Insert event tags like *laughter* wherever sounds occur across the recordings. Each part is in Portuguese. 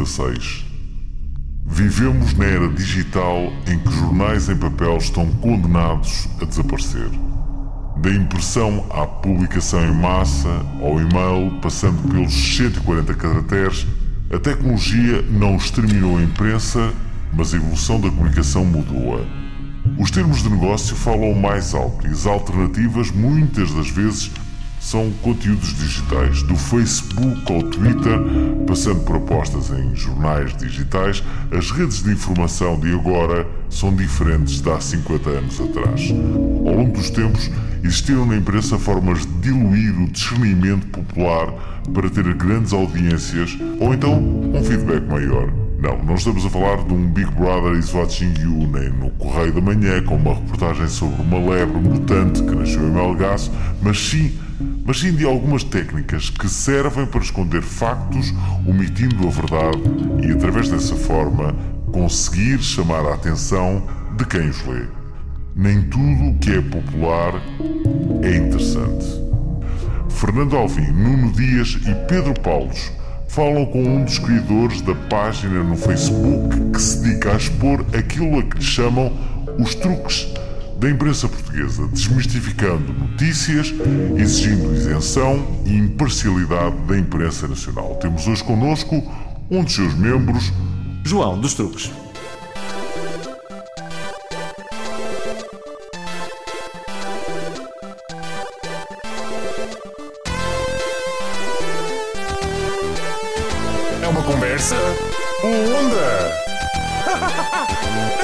2016. Vivemos na era digital em que jornais em papel estão condenados a desaparecer. Da impressão à publicação em massa, ao e-mail, passando pelos 140 caracteres, a tecnologia não exterminou a imprensa, mas a evolução da comunicação mudou-a. Os termos de negócio falam mais alto e as alternativas, muitas das vezes, são conteúdos digitais, do Facebook ao Twitter, passando por apostas em jornais digitais, as redes de informação de agora são diferentes de há 50 anos atrás. Ao longo dos tempos, existiram na imprensa formas de diluir o discernimento popular para ter grandes audiências ou então um feedback maior. Não, não estamos a falar de um Big Brother is watching you, nem no Correio da Manhã com uma reportagem sobre uma lebre mutante que nasceu em Melgaço, mas sim, mas sim de algumas técnicas que servem para esconder factos, omitindo a verdade e, através dessa forma, conseguir chamar a atenção de quem os lê. Nem tudo o que é popular é interessante. Fernando Alvim, Nuno Dias e Pedro Paulos falam com um dos criadores da página no Facebook que se dedica a expor aquilo a que lhe chamam os truques da imprensa portuguesa, desmistificando notícias, exigindo isenção e imparcialidade da imprensa nacional. Temos hoje connosco um dos seus membros, João dos Truques.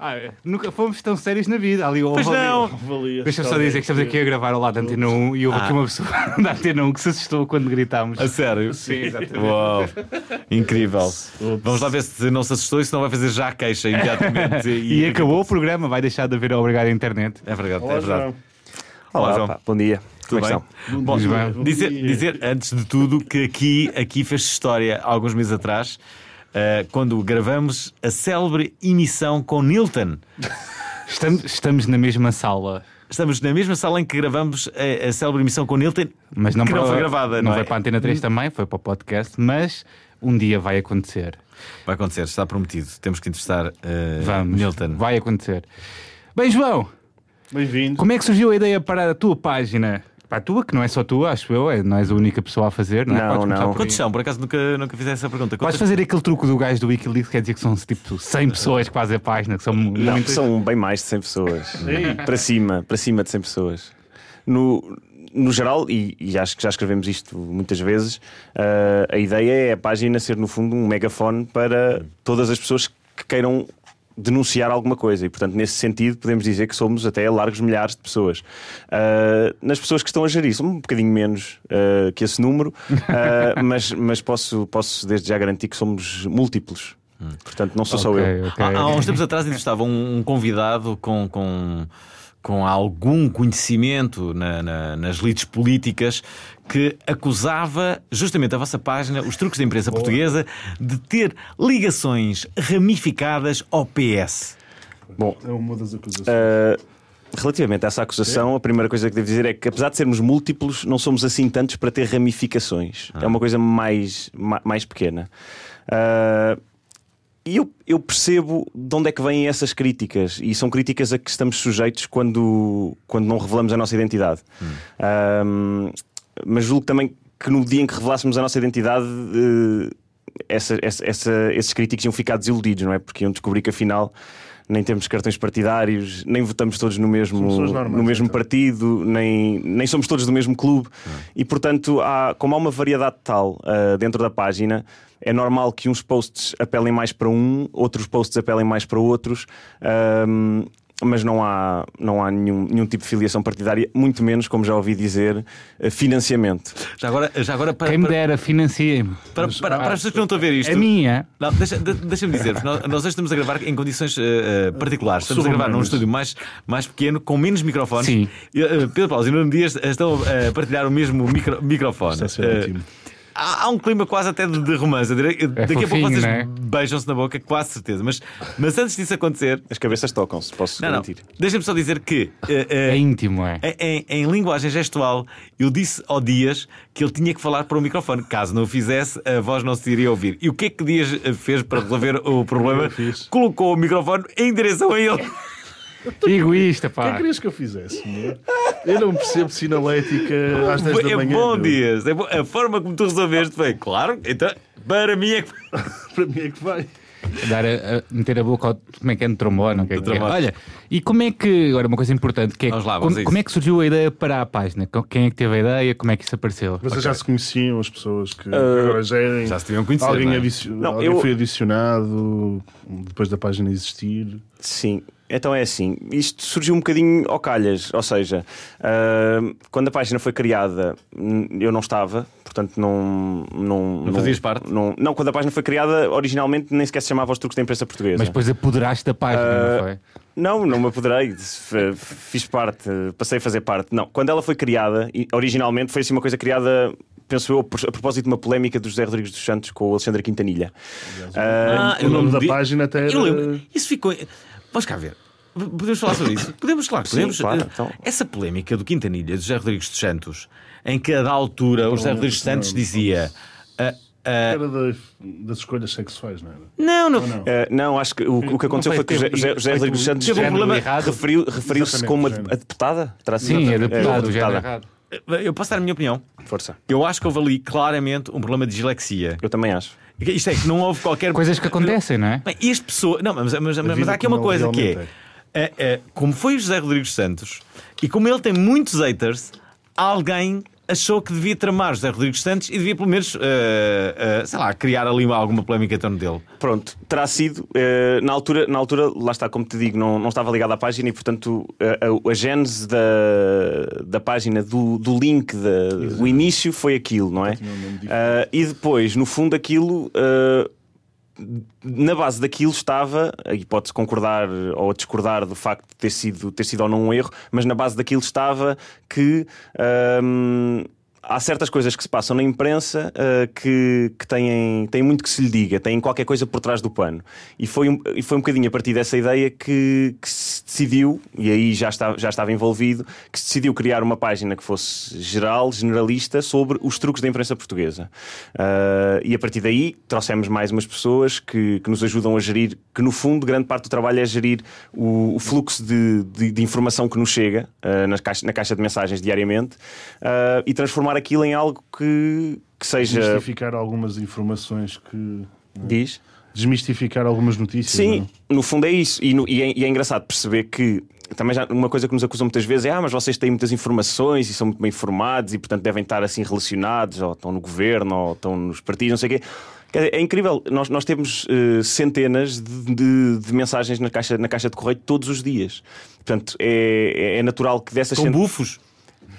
Ah, nunca fomos tão sérios na vida. Ali, Pois houve ali- não. Deixa-me só dizer que estamos aqui a gravar ao lado da Antena 1 e houve aqui uma pessoa *laughs* da Antena 1 que se assustou quando gritámos. A sério? Sim, exatamente. Uau, incrível. Vamos lá ver se não se assustou e se não vai fazer já a queixa imediatamente. *laughs* E acabou o programa, vai deixar de haver a obrigar a internet. É verdade, Olá, é verdade. João. Olá, Olá, João. pá, bom dia. Tudo Como é bem? que estão? Bom, dia, bom dizer, dia. dizer, antes de tudo, que aqui, aqui fez história há alguns meses atrás, eh, quando gravamos a célebre emissão com Nilton. Estamos, estamos na mesma sala, Estamos na mesma sala em que gravamos a, a célebre emissão com Nilton, mas não, que não para- foi gravada, Não não, foi é? para a Antena 3 também, foi para o podcast, mas um dia vai acontecer. Vai acontecer, está prometido. Temos que entrevistar eh, Vamos, Nilton. vai acontecer. Bem, João, Bem-vindo. como é que surgiu a ideia para a tua página? Para a tua, que não é só tua, acho eu, é- não és a única pessoa a fazer, não é? Não, Podes não. Quantos são? Por acaso nunca, nunca fiz essa pergunta. Podes Quantas- fazer aquele truque do gajo do Wikileaks, quer dizer que são tipo 100 pessoas que fazem a página, que são Não, muitas. são bem mais de 100 pessoas. *laughs* para cima, para cima de 100 pessoas. No, no geral, e, e acho que já escrevemos isto muitas vezes, ah, a ideia é a página ser, no fundo, um megafone para todas as pessoas que queiram denunciar alguma coisa. E portanto nesse sentido podemos dizer que somos até largos milhares de pessoas. Ah, nas pessoas que estão a gerir somos um bocadinho menos ah, que esse número *laughs* ah, mas, mas posso, posso desde já garantir que somos múltiplos. Portanto não sou só Ok, eu. ok. Há, há uns tempos atrás entrevistava um, um convidado com, com, com algum conhecimento na- na- nas lides políticas que acusava justamente a vossa página, os truques da imprensa portuguesa, de ter ligações ramificadas ao PS. bom É uma das acusações. Uh, relativamente a essa acusação, a primeira coisa que devo dizer é que, apesar de sermos múltiplos, não somos assim tantos para ter ramificações. É uma coisa mais, ma- mais pequena. Uh, e eu, eu percebo de onde é que vêm essas críticas, e são críticas a que estamos sujeitos quando, quando não revelamos a nossa identidade. Um, mas julgo também que no dia em que revelássemos a nossa identidade. uh, essa, essa, essa- esses críticos iam ficar desiludidos, não é? Porque iam descobrir que afinal nem temos cartões partidários, nem votamos todos no mesmo, normais, no mesmo então. partido, nem, nem somos todos do mesmo clube. E portanto, há, como há uma variedade tal ah, dentro da página, é normal que uns posts apelem mais para um, outros posts apelem mais para outros. ahm, mas não há, não há nenhum, nenhum tipo de filiação partidária, muito menos, como já ouvi dizer, eh, financiamento. Já agora, já agora para, Quem me para, dera, financia-me. para, para, para as pessoas que não estão a ver isto. É minha. Não, deixa- de- deixa-me dizer, nós, nós hoje estamos a gravar em condições eh, particulares. Estamos a gravar num Sobre-humanas. estúdio mais, mais pequeno, com menos microfones. Sim. Pedro Paulo e Nuno Dias estão a partilhar o mesmo micro- microfone. Está a ser ótimo. Há, há um clima quase até de, de romance. Direi- Daqui a pouco fofinho, vocês é? beijam-se na boca, quase certeza. Mas, mas antes disso acontecer, As cabeças tocam-se, posso não, garantir. deixa-me só dizer que eh, eh, É íntimo, é. em, em- em linguagem gestual, eu disse ao Dias que ele tinha que falar para o microfone. Caso não o fizesse, a voz não se iria ouvir. E o que é que Dias eh, fez para resolver o problema? Colocou o microfone em direção a ele. Egoísta, O que é pá. que querias que eu fizesse? meu? Eu não percebo sinalética às 10 da É manhã. bom, meu. Dias. É bom. A forma como tu resolveste foi, claro, então, para mim é que. *laughs* Para mim é que vai. Dar a, a- meter a boca ao como é que é no trombone. o que é que é. trombone. Olha, e como é que. Agora, uma coisa importante que é lá, como, como é que surgiu a ideia para a página? Quem é que teve a ideia? Como é que isso apareceu? Vocês já se conheciam, as pessoas que, Uh, agora gerem. Já se deviam conhecer, Alguém, não é? adici- Não, alguém eu- foi adicionado depois da página existir. Sim, então é assim. Isto surgiu um bocadinho ao calhas, ou seja, ah, quando a página foi criada, eu não estava, portanto não. Não, Não fazias parte? Não, não, quando a página foi criada, originalmente nem sequer se chamava Os Truques da Imprensa Portuguesa. Mas depois apoderaste da página, Ah, não foi? Não, não me apoderei, fiz parte, passei a fazer parte. Não, quando ela foi criada, originalmente foi assim uma coisa criada, penso eu, a propósito de uma polémica do José Rodrigues dos Santos com o Alexandre Quintanilha. Ah, Ah, o nome da página até era. Eu lembro. Isso ficou. Vamos cá ver. Podemos falar sobre isso? Podemos, claro, Sim, podemos. claro, então. Essa polémica do Quintanilha, do José Rodrigues dos Santos, em que a da altura o José Rodrigues dos Santos dizia. ah, Era da- das escolhas sexuais, não era? não, não. Não. Ah, não, acho que o, o que aconteceu foi foi que o José, Rodrigues dos Santos teve um género problema errado. referiu- referiu-se Exatamente, como a, a deputada? Terá? Sim, é É, deputado, o género deputada. Eu posso dar a minha opinião. Força. Eu acho que houve ali claramente um problema de dislexia. Eu também acho. Isto é que não houve qualquer. Coisas que acontecem, não é? Bem, este pessoa. Não, mas, mas, mas há aqui uma coisa que realmente é, é, é, Como foi o José Rodrigues Santos e como ele tem muitos haters, alguém achou que devia tramar José Rodrigues Santos e devia pelo menos, eh, eh, sei lá, criar ali alguma polémica em torno dele. Pronto, terá sido. eh, na, altura, na altura, lá está, como te digo, não, não estava ligado à página e, portanto, a, a, a gênese da, da página, do, do link, da, o início foi aquilo, não é? E depois, no fundo, aquilo. Na base daquilo estava, e pode-se concordar ou discordar do facto de ter sido, ter sido ou não um erro, mas na base daquilo estava que ahm, há certas coisas que se passam na imprensa ah, que, que têm, têm muito que se lhe diga, têm qualquer coisa por trás do pano. E foi um, e foi um bocadinho a partir dessa ideia que, que se decidiu, e aí já estava, já estava envolvido, que se decidiu criar uma página que fosse geral, generalista, sobre os truques da imprensa portuguesa. Ah, e a partir daí trouxemos mais umas pessoas que, que nos ajudam a gerir, que no fundo grande parte do trabalho é gerir o, o fluxo de, de- de informação que nos chega ah, nas caixa- na caixa de mensagens diariamente e transformar aquilo em algo que, que seja. Desmistificar algumas informações que. Diz? Desmistificar algumas notícias. Sim, não? no fundo é isso. E, no- e é, e é engraçado perceber que também já uma coisa que nos acusam muitas vezes é ah, mas vocês têm muitas informações e são muito bem informados e portanto devem estar assim relacionados, ou estão no governo, ou estão nos partidos, não sei o quê. Quer dizer, é incrível, nós, nós temos eh, centenas de, de- de mensagens na caixa, na caixa de correio todos os dias. Portanto, é, é natural que dessas Com cent- bufos.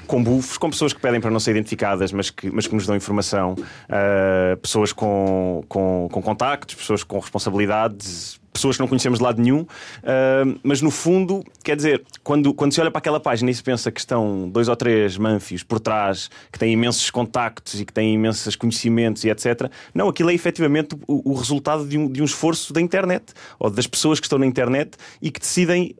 Com bufos, com pessoas que pedem para não ser identificadas, mas que, mas que nos dão informação, uh, pessoas com, com, com contactos, pessoas com responsabilidades, pessoas que não conhecemos de lado nenhum. Uh, mas no fundo, quer dizer, quando, quando se olha para aquela página e se pensa que estão dois ou três manfios por trás, que têm imensos contactos e que têm imensos conhecimentos e etc., não, aquilo é efetivamente o, o resultado de um, de um esforço da internet ou das pessoas que estão na internet e que decidem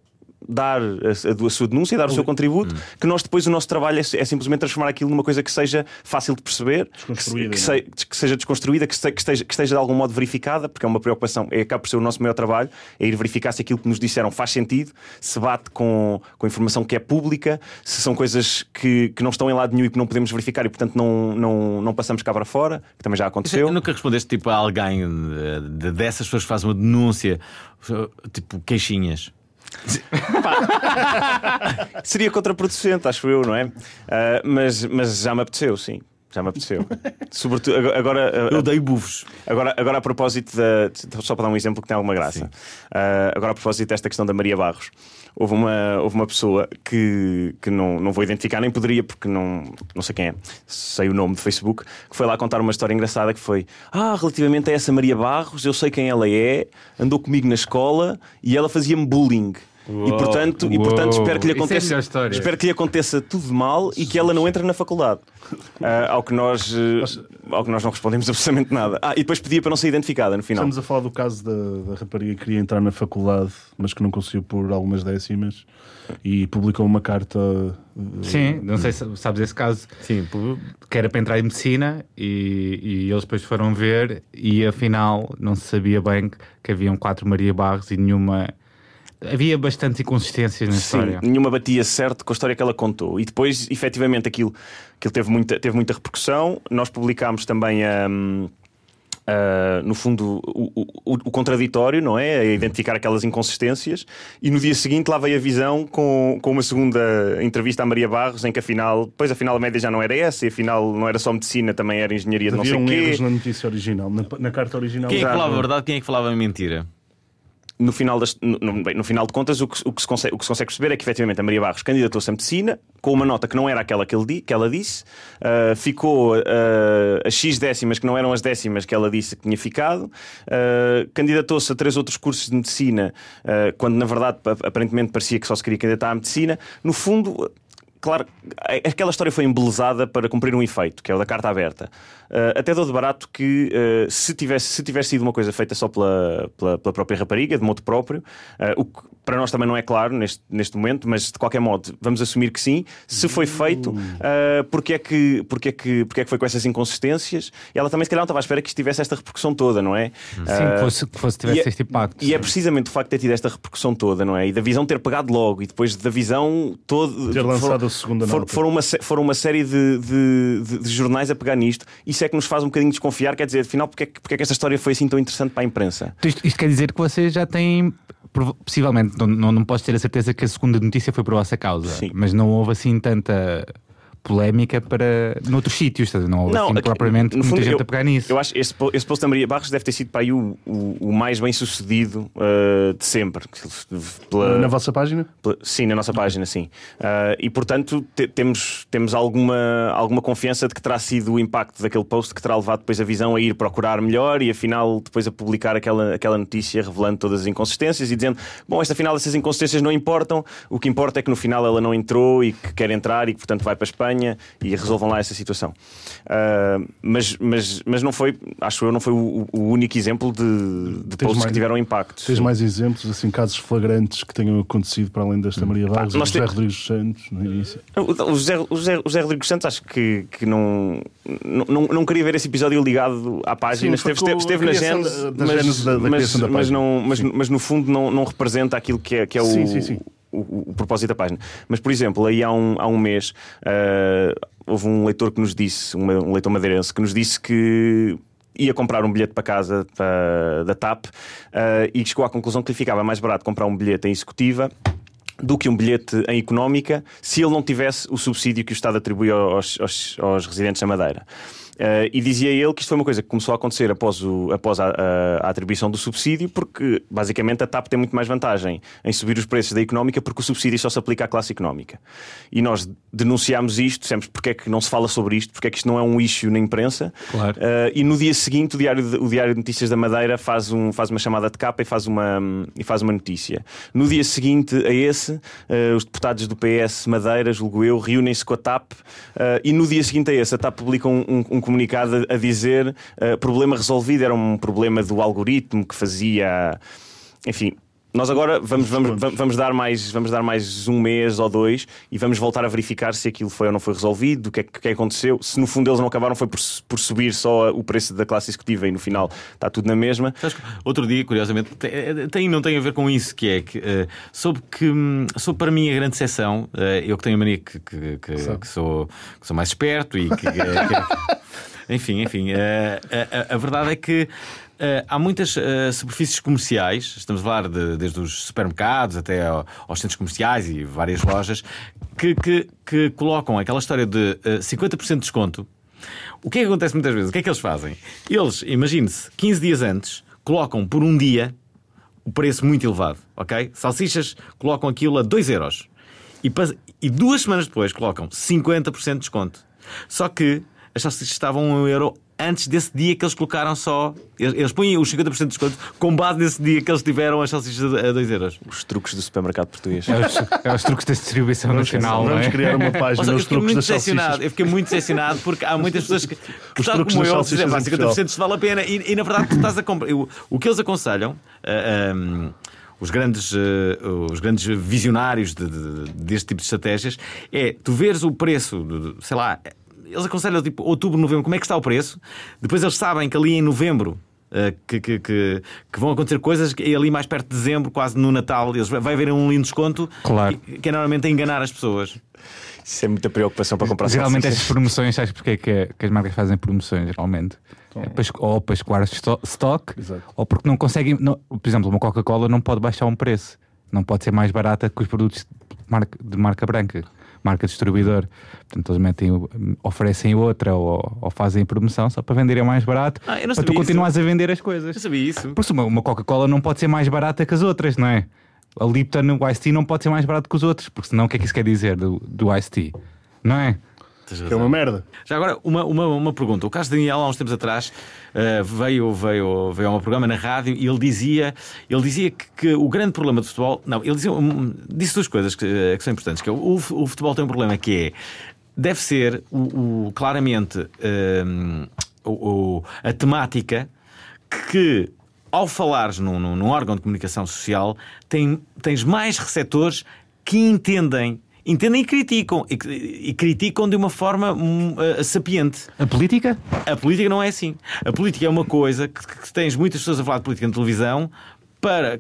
dar a, a, sua denúncia, dar o seu contributo, que nós depois o nosso trabalho é, é simplesmente transformar aquilo numa coisa que seja fácil de perceber, que, Desconstruída, que é? se- que seja desconstruída, que, se- que esteja, que esteja de algum modo verificada, porque é uma preocupação, é acaba por ser o nosso maior trabalho, é ir verificar se aquilo que nos disseram faz sentido, se bate com, com informação que é pública, se são coisas que, que não estão em lado nenhum e que não podemos verificar e, portanto, não, não, não passamos cá para fora, que também já aconteceu. Nunca respondeste tipo a alguém eh, de- dessas pessoas que fazem uma denúncia, tipo queixinhas. *laughs* Seria contraproducente, acho eu, não é? Ah, mas, mas já me apeteceu, sim. Já me apeteceu. *laughs* Sobretudo agora. Eu dei bufos. Agora, agora a propósito da. Só para dar um exemplo que tem alguma graça. Ah, agora a propósito desta questão da Maria Barros. Houve uma, houve uma pessoa que, que não, não vou identificar, nem poderia, porque não, não sei quem é, sei o nome de Facebook, que foi lá contar uma história engraçada que foi: Ah, relativamente a essa Maria Barros, eu sei quem ela é, andou comigo na escola e ela fazia-me bullying. E portanto, e portanto Uou. espero que lhe é a aconteça, história. espero que lhe aconteça tudo mal e que ela não entre na faculdade. *laughs* Ah, ao, que nós, eh, ao que nós não respondemos *laughs* absolutamente nada. Ah, e depois pedia para não ser identificada no final. Estamos a falar do caso da, da rapariga que queria entrar na faculdade, mas que não conseguiu por algumas décimas e publicou uma carta. eh, Sim, não sei se sabes esse caso. Sim, Que era para entrar em medicina e, e eles depois foram ver e afinal não se sabia bem que, que haviam quatro Maria Barros e nenhuma. Havia bastantes inconsistências na Sim, história. nenhuma batia certo com a história que ela contou. E depois, efetivamente, aquilo, aquilo teve, muita, teve muita repercussão. Nós publicámos também hum, ah, no fundo, o, o- o- contraditório, não é? A identificar aquelas inconsistências. E no dia seguinte lá veio a visão com, com uma segunda entrevista à Maria Barros, em que afinal, pois afinal a média já não era essa, e afinal não era só medicina, também era engenharia de não sei o um quê. erros na notícia original, na, na carta original. Quem é que falava a verdade? Quem é que falava a mentira? No final, das- no, bem, no final de contas, o que, o que se consegue, o que se consegue perceber é que efetivamente a Maria Barros candidatou-se a medicina com uma nota que não era aquela que, ele que ela disse, ah, ficou a X décimas que não eram as décimas que ela disse que tinha ficado, ah, candidatou-se a três outros cursos de medicina, quando na verdade pa- aparentemente parecia que só se queria candidatar à medicina. No fundo. Claro, aquela história foi embelezada para cumprir um efeito, que é o da carta aberta. Ah, até dou de barato que ah, se, tivesse, se tivesse sido uma coisa feita só pela, pela, pela própria rapariga, de modo próprio, ah, o que para nós também não é claro neste, neste momento, mas de qualquer modo vamos assumir que sim. Se foi feito, ah, porque, é que, porque, é que, porque é que foi com essas inconsistências? E ela também, se calhar, não estava à espera que isto tivesse esta repercussão toda, não é? Sim, Ah, que fosse, que fosse tivesse e é- este impacto. e é precisamente o facto de ter tido esta repercussão toda, não é? E da visão ter pegado logo, e depois da visão toda. Ter lançado a segunda foram, nota. foram, uma, foram uma série de, de- de- de jornais a pegar nisto. Isso é que nos faz um bocadinho desconfiar. Quer dizer, afinal, porque é, que, porque é que esta história foi assim tão interessante para a imprensa? Então Isto, isto quer dizer que vocês já têm. Possivelmente, não, não, não posso ter a certeza que a segunda notícia foi por vossa causa, Sim. mas não houve assim tanta polémica para noutros sítios, não houve assim aqui- propriamente no muita fundo, gente eu, a pegar nisso. Eu acho que esse, esse post da Maria Barros deve ter sido para aí o, o, o mais bem sucedido uh, de sempre. Pela- Na vossa página? Pela- Sim, na nossa página, sim. Ah, e portanto te- temos, temos alguma, alguma confiança de que terá sido o impacto daquele post que terá levado depois a visão a ir procurar melhor e afinal depois a publicar aquela, aquela notícia revelando todas as inconsistências e dizendo: bom, esta final essas inconsistências não importam, o que importa é que no final ela não entrou e que quer entrar e que portanto vai para a Espanha e resolvam lá essa situação. Ah, mas, mas, mas não foi, acho eu, não foi o, o único exemplo de, de posts mais- que tiveram impacto. Tens mais exemplos, assim, casos flagrantes que tenham acontecido para além desta Maria Vargas, nós o José te- Rodrigues Santos, no início. O José, o José, o José Rodrigues Santos acho que, que não, não, não, não queria ver esse episódio ligado à página. Sim, esteve, esteve, na da mas, mas, mas, não, mas, mas no fundo não, não representa aquilo que é, que é o, Sim, sim, sim. O, o- propósito da página. Mas, por exemplo, aí há um, há um mês ah, houve um leitor que nos disse, uma- um leitor madeirense, que nos disse que ia comprar um bilhete para casa da TAP ah, e chegou à conclusão que lhe ficava mais barato comprar um bilhete em executiva do que um bilhete em económica se ele não tivesse o subsídio que o Estado atribui aos, aos- aos residentes na Madeira. Eh, e dizia ele que isto foi uma coisa que começou a acontecer após, o- após a, a- a atribuição do subsídio, porque basicamente a TAP tem muito mais vantagem em subir os preços da económica, porque o subsídio só se aplica à classe económica. E nós denunciámos isto, sempre porque é que não se fala sobre isto, porque é que isto não é um issue na imprensa. Claro. Eh, e no dia seguinte, o Diário de, o Diário de Notícias da Madeira faz, um, faz uma chamada de capa e faz uma, e faz uma notícia. No dia seguinte a esse, eh, os deputados do PS Madeira, julgo eu, reúnem-se com a TAP e no dia seguinte a esse, a TAP publica um, um- um comunicado a, dizer eh, problema resolvido, era um problema do algoritmo que fazia. Enfim, nós agora vamos, vamos, vamos, dar mais, vamos dar mais um mês ou dois e vamos voltar a verificar se aquilo foi ou não foi resolvido, o que é que, que é que aconteceu. Se no fundo eles não acabaram foi por, por subir só o preço da classe executiva e no final está tudo na mesma. Outro dia, curiosamente, tem, não tem a ver com isso, que é que eh, soube que hum, soube para mim a grande exceção, eh, eu que tenho a mania que, que, que- que sou, que sou mais esperto e que. eh, *laughs* enfim, enfim, eh, a, a- a verdade é que. Eh, há muitas eh, superfícies comerciais, estamos a falar de- desde os supermercados até ao- aos centros comerciais e várias lojas, que, que- que colocam aquela história de eh, 50% de desconto o que é que acontece muitas vezes? O que é que eles fazem? Eles, imagine-se, 15 dias antes, colocam por um dia o preço muito elevado, ok? Salsichas colocam aquilo a 2 euros. E, e duas semanas depois colocam 50% de desconto. Só que as salsichas estavam a 1 euro antes desse dia que eles colocaram só. Eles, eles põem os 50% de desconto com base nesse dia que eles tiveram as salsichas a 2 euros. Os truques do supermercado português. É os, é os truques da distribuição nacional, Vamos é? criar uma página seja, truques muito das decepcionado. salsichas. Eu fiquei muito decepcionado porque há muitas pessoas que, que tal truques como eu, dizem, salsichas "Pá, em Portugal." 50% isto vale a pena. E, e, na verdade tu estás a comprar. O, o que eles aconselham, ah, ah, os grandes, ah, os grandes visionários de- de- deste tipo de estratégias, é tu veres o preço, de- de- sei lá, eles aconselham tipo outubro, novembro, como é que está o preço. Depois eles sabem que ali em novembro. ah, Que, que, que, que vão acontecer coisas é ali mais perto de dezembro, quase no Natal, eles vai haver um lindo desconto Claro. que, que é normalmente a enganar as pessoas. Isso é muita preocupação para comprar Geralmente salsichas. estas promoções, sabes porque é que, que as marcas fazem promoções, geralmente? É para, ou para escoar stock, Exato. ou porque não conseguem. não- por exemplo, uma Coca-Cola não pode baixar um preço, não pode ser mais barata que os produtos de marca, de marca branca, marca distribuidor. Portanto, eles metem, oferecem outra ou, ou fazem promoção só para venderem mais barato, Ah, eu não para tu sabia continuares a vender as coisas. Eu sabia isso. Por isso, uma, uma Coca-Cola não pode ser mais barata que as outras, não é? A Lipton, o Ice Tea não pode ser mais barato que os outros, porque senão o que é que isso quer dizer do, do Ice Tea? Não é? Que é uma merda. Já agora, uma, uma, uma pergunta. O Carlos Daniel, há uns tempos atrás, eh, veio, veio, veio a um programa na rádio e ele dizia, ele dizia que, que o grande problema do futebol. Não, ele dizia, hum, disse duas coisas que, eh, que são importantes: que é, o, o futebol tem um problema que é. Deve ser o, o- claramente hum, o- o- a temática que, ao falares num, num, num órgão de comunicação social, tem, tens mais receptores que entendem. Entendem e criticam. E, e criticam de uma forma eh, sapiente. A política? A política não é assim. A política é uma coisa que, que tens muitas pessoas a falar de política na televisão para,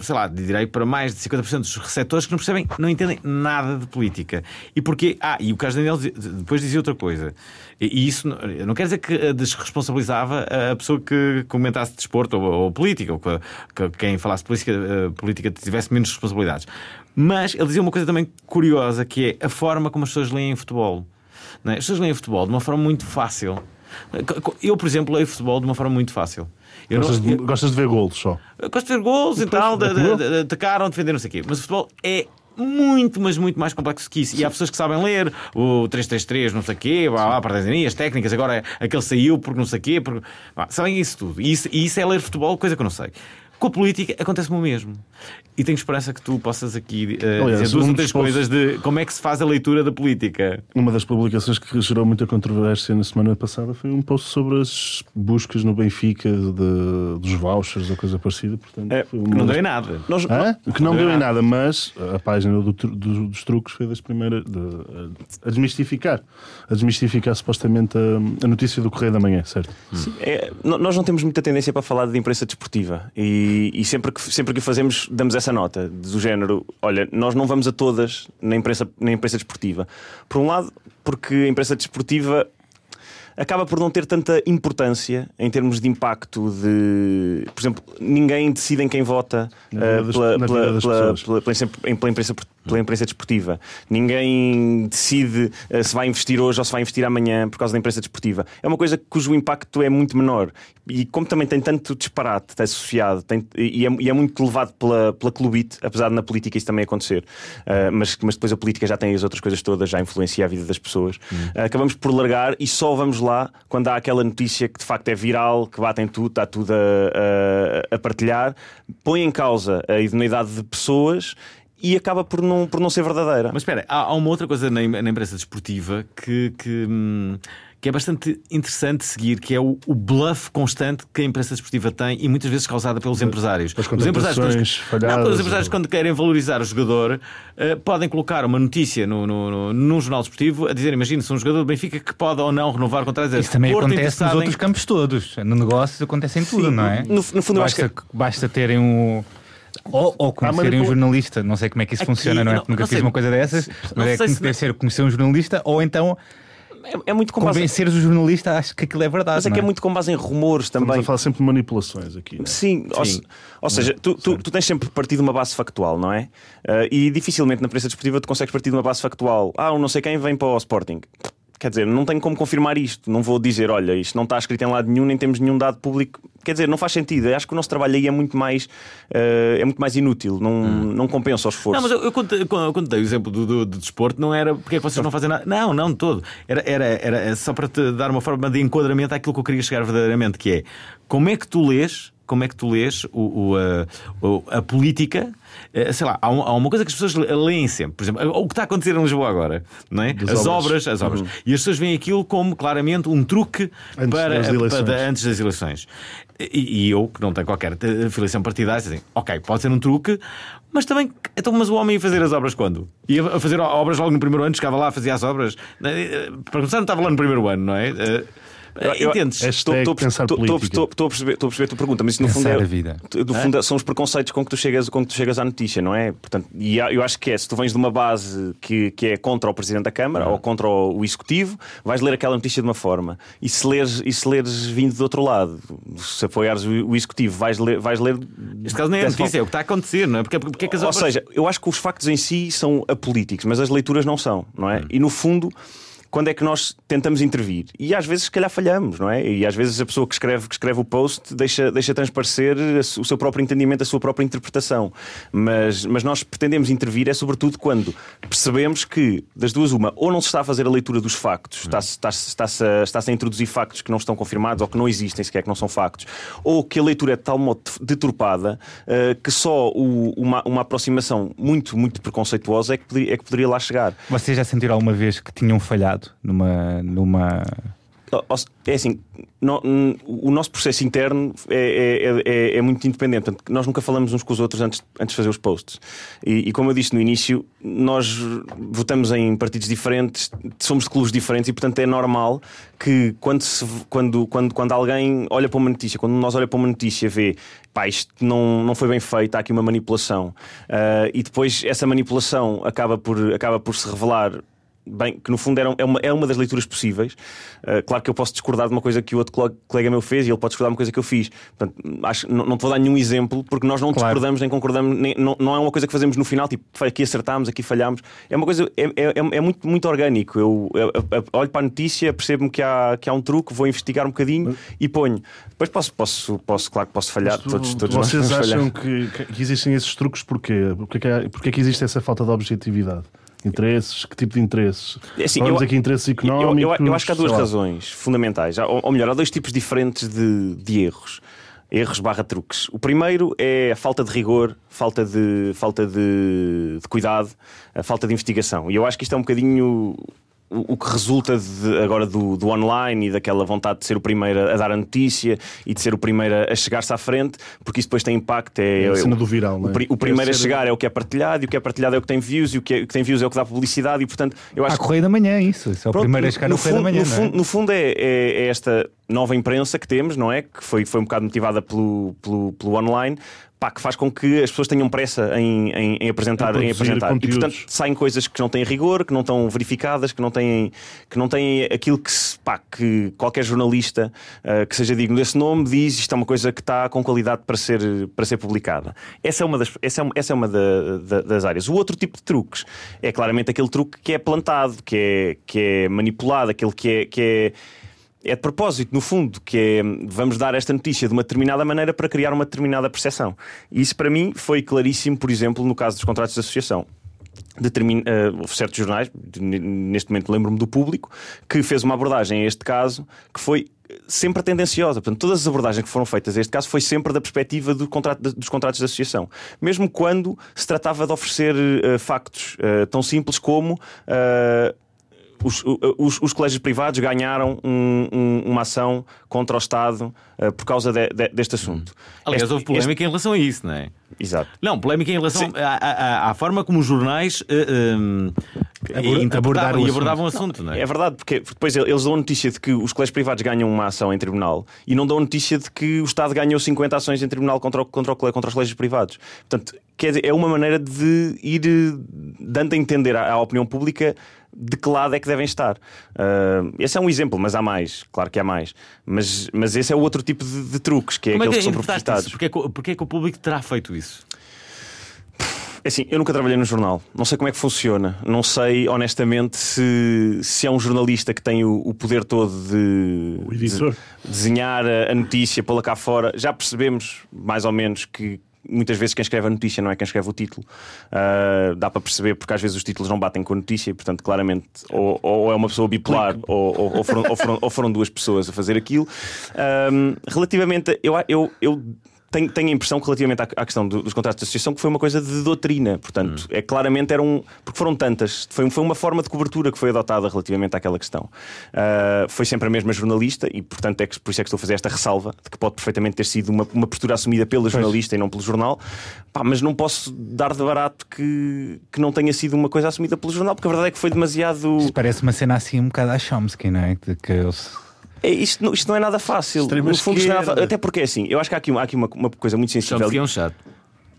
sei lá, direi para mais de 50% dos receptores que não percebem, não entendem nada de política. E porquê? Ah, e o Carlos Daniel depois dizia outra coisa. E, isso não- quer dizer que eh, desresponsabilizava a pessoa que comentasse desporto ou, ou política, ou que, que quem falasse política, eh, política tivesse menos responsabilidades. Mas ele dizia uma coisa também curiosa, que é a forma como as pessoas leem futebol. Não é? As pessoas leem futebol de uma forma muito fácil. Eu, por exemplo, leio futebol de uma forma muito fácil. Eu não- Gostas, de, eu- gostas de ver golos só. eu gosto de ver gols e tal, de, é de, de, de atacar ou defender, não sei o quê. Mas o futebol é muito, mas muito mais complexo que isso. E há pessoas que sabem ler o 3-3-3, não sei o quê, blá, blá, partidarias, técnicas, agora é aquele saiu porque não sei o quê. Porque... Blá, sabem isso tudo. E isso, e isso é ler futebol, coisa que eu não sei. Com a política acontece-me o mesmo. E tenho esperança que tu possas aqui Aliás, dizer duas um ou dos três coisas de como é que se faz a leitura da política. Uma das publicações que gerou muita controvérsia na semana passada foi um post sobre as buscas no Benfica de- dos vouchers ou coisa parecida. Portanto, É, foi Que uma não deu em nada. Nós, Hã? Que não Não deu em deu nada, mas a página do do- dos truques foi das primeiras de- a desmistificar. A desmistificar supostamente a, a notícia do Correio da Manhã, certo? É, no- nós não temos muita tendência para falar de imprensa desportiva e, e sempre, que, sempre que o fazemos damos essa nota do género: olha, nós não vamos a todas na imprensa, na imprensa desportiva. Por um lado, porque a imprensa desportiva acaba por não ter tanta importância em termos de impacto de, por exemplo, ninguém decide em quem vota eh, pela, imprensa- pela imprensa, desportiva. Ninguém decide eh, se vai investir hoje ou se vai investir amanhã por causa da imprensa desportiva. É uma coisa cujo impacto é muito menor. E como também tem tanto disparate está associado tem- e, é, e é muito levado pela, pela clubite, apesar de na política isso também acontecer, eh, mas, mas depois a política já tem as outras coisas todas, já influencia a vida das pessoas. Eh, acabamos por largar e só vamos lá quando há aquela notícia que de facto é viral, que batem tudo, está tudo a, a- a partilhar, põe em causa a idoneidade de pessoas e acaba por não, por não ser verdadeira. Mas espera, há, há uma outra coisa na, na imprensa desportiva que, que, hum, que é bastante interessante seguir, que é o, o bluff constante que a imprensa desportiva tem e muitas vezes causada pelos empresários. as os empresários, quando- falhadas, não, os empresários, ou- quando querem valorizar o jogador, eh, podem colocar uma notícia no, no, no, num jornal desportivo a dizer: imagina-se um jogador do Benfica que pode ou não renovar o contrato. Isso também Porto acontece nos em- outros campos todos. No negócio acontece em tudo, não é? no- no fundo eu acho basta, basta terem um. Ou, ou conhecerem um jornalista, não sei como é que isso Aqui, funciona, não é? não- Nunca não fiz sei. uma coisa dessas, Não mas é que se- deve ser conhecer um jornalista ou então É, é muito com base, convenceres o jornalista acho que aquilo é verdade. mas é não que é muito com base em rumores Estamos também. a falar sempre de manipulações aqui. né? Sim, ou, se- ou seja, tu, tu, tu tens sempre partido de uma base factual, não é? Ah, e dificilmente na prensa desportiva tu consegues partir de uma base factual. Ah, um não sei quem vem para o Sporting. Quer dizer, não tenho como confirmar isto. Não vou dizer, olha, isto não está escrito em lado nenhum, nem temos nenhum dado público. Quer dizer, não faz sentido. Eu acho que o nosso trabalho aí é muito mais, ah, é muito mais inútil. Não, não compensa o esforço. Não, mas eu, eu dei o exemplo do, do, do desporto, não era porque é que vocês não fazem nada. Não, não, de todo. Era, era, era só para te dar uma forma de enquadramento àquilo que eu queria chegar verdadeiramente, que é como é que tu lês. Como é que tu lês o, o, a, o- a política? Eh, Sei lá, há, um- uma coisa que as pessoas le- leem sempre. Por exemplo, o que está a acontecer em Lisboa agora, não é? Das as obras. obras, as obras. E as pessoas veem aquilo como claramente um truque Antes para, das para- antes das eleições. E, e eu, que não tenho qualquer eh, filiação partidária, assim, ok, pode ser um truque, mas também, então, mas o homem ia fazer as obras quando? Ia fazer obras logo no primeiro ano, chegava lá, fazia as obras. Eh, Para começar, não estava lá no primeiro ano, não é? Eu- Entendes? é- Estou, a perceber, estou a perceber a tua pergunta, mas isso no fundo é, a vida. no fundo são os preconceitos com que tu chegas, com que tu chegas à notícia, não é? Portanto, e eu acho que é, se tu vens de uma base que, que é contra o Presidente da Câmara ou contra o, o Executivo, vais ler aquela notícia de uma forma. E se leres, e se leres vindo do outro lado, se apoiares o, o Executivo, vais ler. Vais ler Neste caso nem é dessa notícia, é o que está a acontecer, não é? Porque, porque é que as ou obras. seja, eu acho que os factos em si são apolíticos, mas as leituras não são, não é? E no fundo, quando é que nós tentamos intervir? E às vezes, se calhar, falhamos, não é? E às vezes a pessoa que escreve, que escreve o post deixa, deixa transparecer o seu próprio entendimento, a sua própria interpretação. Mas, mas nós pretendemos intervir é sobretudo quando percebemos que, das duas, uma, ou não se está a fazer a leitura dos factos, está-se está está a, está a introduzir factos que não estão confirmados ou que não existem sequer, que não são factos, ou que a leitura é de tal modo deturpada eh, que só o- uma, uma aproximação muito, muito preconceituosa é que, é que poderia lá chegar. Vocês já sentiram alguma vez que tinham falhado numa. numa... É assim, no- o nosso processo interno é, é- é- é muito independente. Portanto, nós nunca falamos uns com os outros antes, antes de fazer os posts. E, e como eu disse no início, nós votamos em partidos diferentes, somos de clubes diferentes e, portanto, é normal que quando, se- quando, quando, quando alguém olha para uma notícia, quando nós olha para uma notícia, vê pá, isto não, não foi bem feito, há aqui uma manipulação. Ah, e depois essa manipulação acaba por, acaba por se revelar Bem, que no fundo era, é, uma, é uma das leituras possíveis. Uh, claro que eu posso discordar de uma coisa que o outro colega meu fez e ele pode discordar de uma coisa que eu fiz. Portanto, acho, não, não te vou dar nenhum exemplo porque nós não Claro. discordamos nem concordamos. Nem, não, não é uma coisa que fazemos no final, tipo, "Foi, aqui acertámos, aqui falhámos. É uma coisa, é, é, é- é muito, muito orgânico. Eu, eu- eu olho para a notícia, percebo-me que há, que há um truque, vou investigar um bocadinho e ponho. Depois posso, posso, posso, claro que posso falhar. Tu- todos, todos vocês acham que, que existem esses truques porquê? Porquê que, há- porquê que existe essa falta de objetividade? Interesses? Que tipo de interesses? É assim, Falamos eu- aqui interesses Eu, económicos. eu- eu acho que há duas razões fundamentais. Ou, ou melhor, há dois tipos diferentes de, de erros. Erros barra truques. O primeiro é a falta de rigor, falta de, falta de, de cuidado, a falta de investigação. E eu acho que isto é um bocadinho o, o que resulta de- agora do, do online e daquela vontade de ser o primeiro a dar a notícia e de ser o primeiro a chegar-se à frente, porque isso depois tem impacto. É, É a cena o- do viral, não o, é? o primeiro a chegar é o que é partilhado e o que é partilhado é o que tem views e o que, é- o que tem views é o que dá publicidade e portanto eu acho À que Correia da Manhã, isso. Isso é o Pronto, primeiro a chegar no, Correio da Manhã. no, é? fundo, no fundo é, é- é esta nova imprensa que temos, não é? Que foi, foi um bocado motivada pelo, pelo, pelo online. Pá, que faz com que as pessoas tenham pressa em, em- em apresentar, Em apresentar. E portanto saem coisas que não têm rigor, que não estão verificadas, que não têm, que não têm aquilo que, se- pá, que qualquer jornalista ah, que seja digno desse nome diz isto é uma coisa que está com qualidade para ser, para ser publicada. Essa é uma, das, essa é, uma- essa é uma da- da- das áreas. O outro tipo de truques é claramente aquele truque que é plantado, que é, que é manipulado, aquele que é. Que é é de propósito, no fundo, que é vamos dar esta notícia de uma determinada maneira para criar uma determinada percepção. E isso para mim foi claríssimo, por exemplo, no caso dos contratos de associação. Determin, eh, houve certos jornais, neste momento lembro-me do público, que fez uma abordagem a este caso que foi sempre tendenciosa. Portanto, todas as abordagens que foram feitas a este caso foi sempre da perspectiva do contrato, dos contratos de associação. Mesmo quando se tratava de oferecer eh, factos eh, tão simples como. eh, os, os, os colégios privados ganharam um- um- uma ação contra o Estado eh, por causa de- de- deste assunto. Aliás, Este- houve polémica em relação a isso, não é? este- Exato. Não, polémica em relação à, à- à forma como os jornais eh, eh, Abor- interpretavam abordar o e abordavam o assunto, não é? É verdade, porque depois eles dão notícia de que os colégios privados ganham uma ação em tribunal e não dão notícia de que o Estado ganhou 50 ações em tribunal contra, o- contra, o contra os colégios privados. Portanto, quer dizer, é uma maneira de ir eh, dando a entender à, à opinião pública de que lado é que devem estar. Ah, esse é um exemplo, mas há mais, claro que há mais. Mas, mas esse é o outro tipo de, de truques, que é Como é que aqueles que são interpretaste propositados. Porquê, é que o- porquê é que o público terá feito isso? É assim, eu nunca trabalhei no jornal, não sei como é que funciona, não sei honestamente se, se é um jornalista que tem o, o poder todo de, O de desenhar a, a notícia, pô-la cá fora. Já percebemos, mais ou menos, que muitas vezes quem escreve a notícia não é quem escreve o título. Ah, dá para perceber, porque às vezes os títulos não batem com a notícia e, portanto, claramente, ou, ou é uma pessoa bipolar ou, ou- ou foram, ou foram- ou foram duas pessoas a fazer aquilo. Ahm, relativamente, a- eu, eu, eu tenho, tenho a impressão que relativamente à, à questão do- dos contratos de associação que foi uma coisa de doutrina, portanto, é claramente era um. Porque foram tantas, foi, foi uma forma de cobertura que foi adotada relativamente àquela questão. Ah, foi sempre a mesma jornalista e, portanto, é que, por isso é que estou a fazer esta ressalva de que pode perfeitamente ter sido uma, uma postura assumida pela jornalista e não pelo jornal. Pá, mas não posso dar de barato que, que não tenha sido uma coisa assumida pelo jornal, porque a verdade é que foi demasiado. Isto parece uma cena assim um bocado a Chomsky, não é? De que eles- É, isto, não- isto não é nada fácil. Extrema no fundo, isto não é nada até porque é assim, eu acho que há aqui, uma- há aqui uma, uma coisa muito sensível. Chomsky é um chato.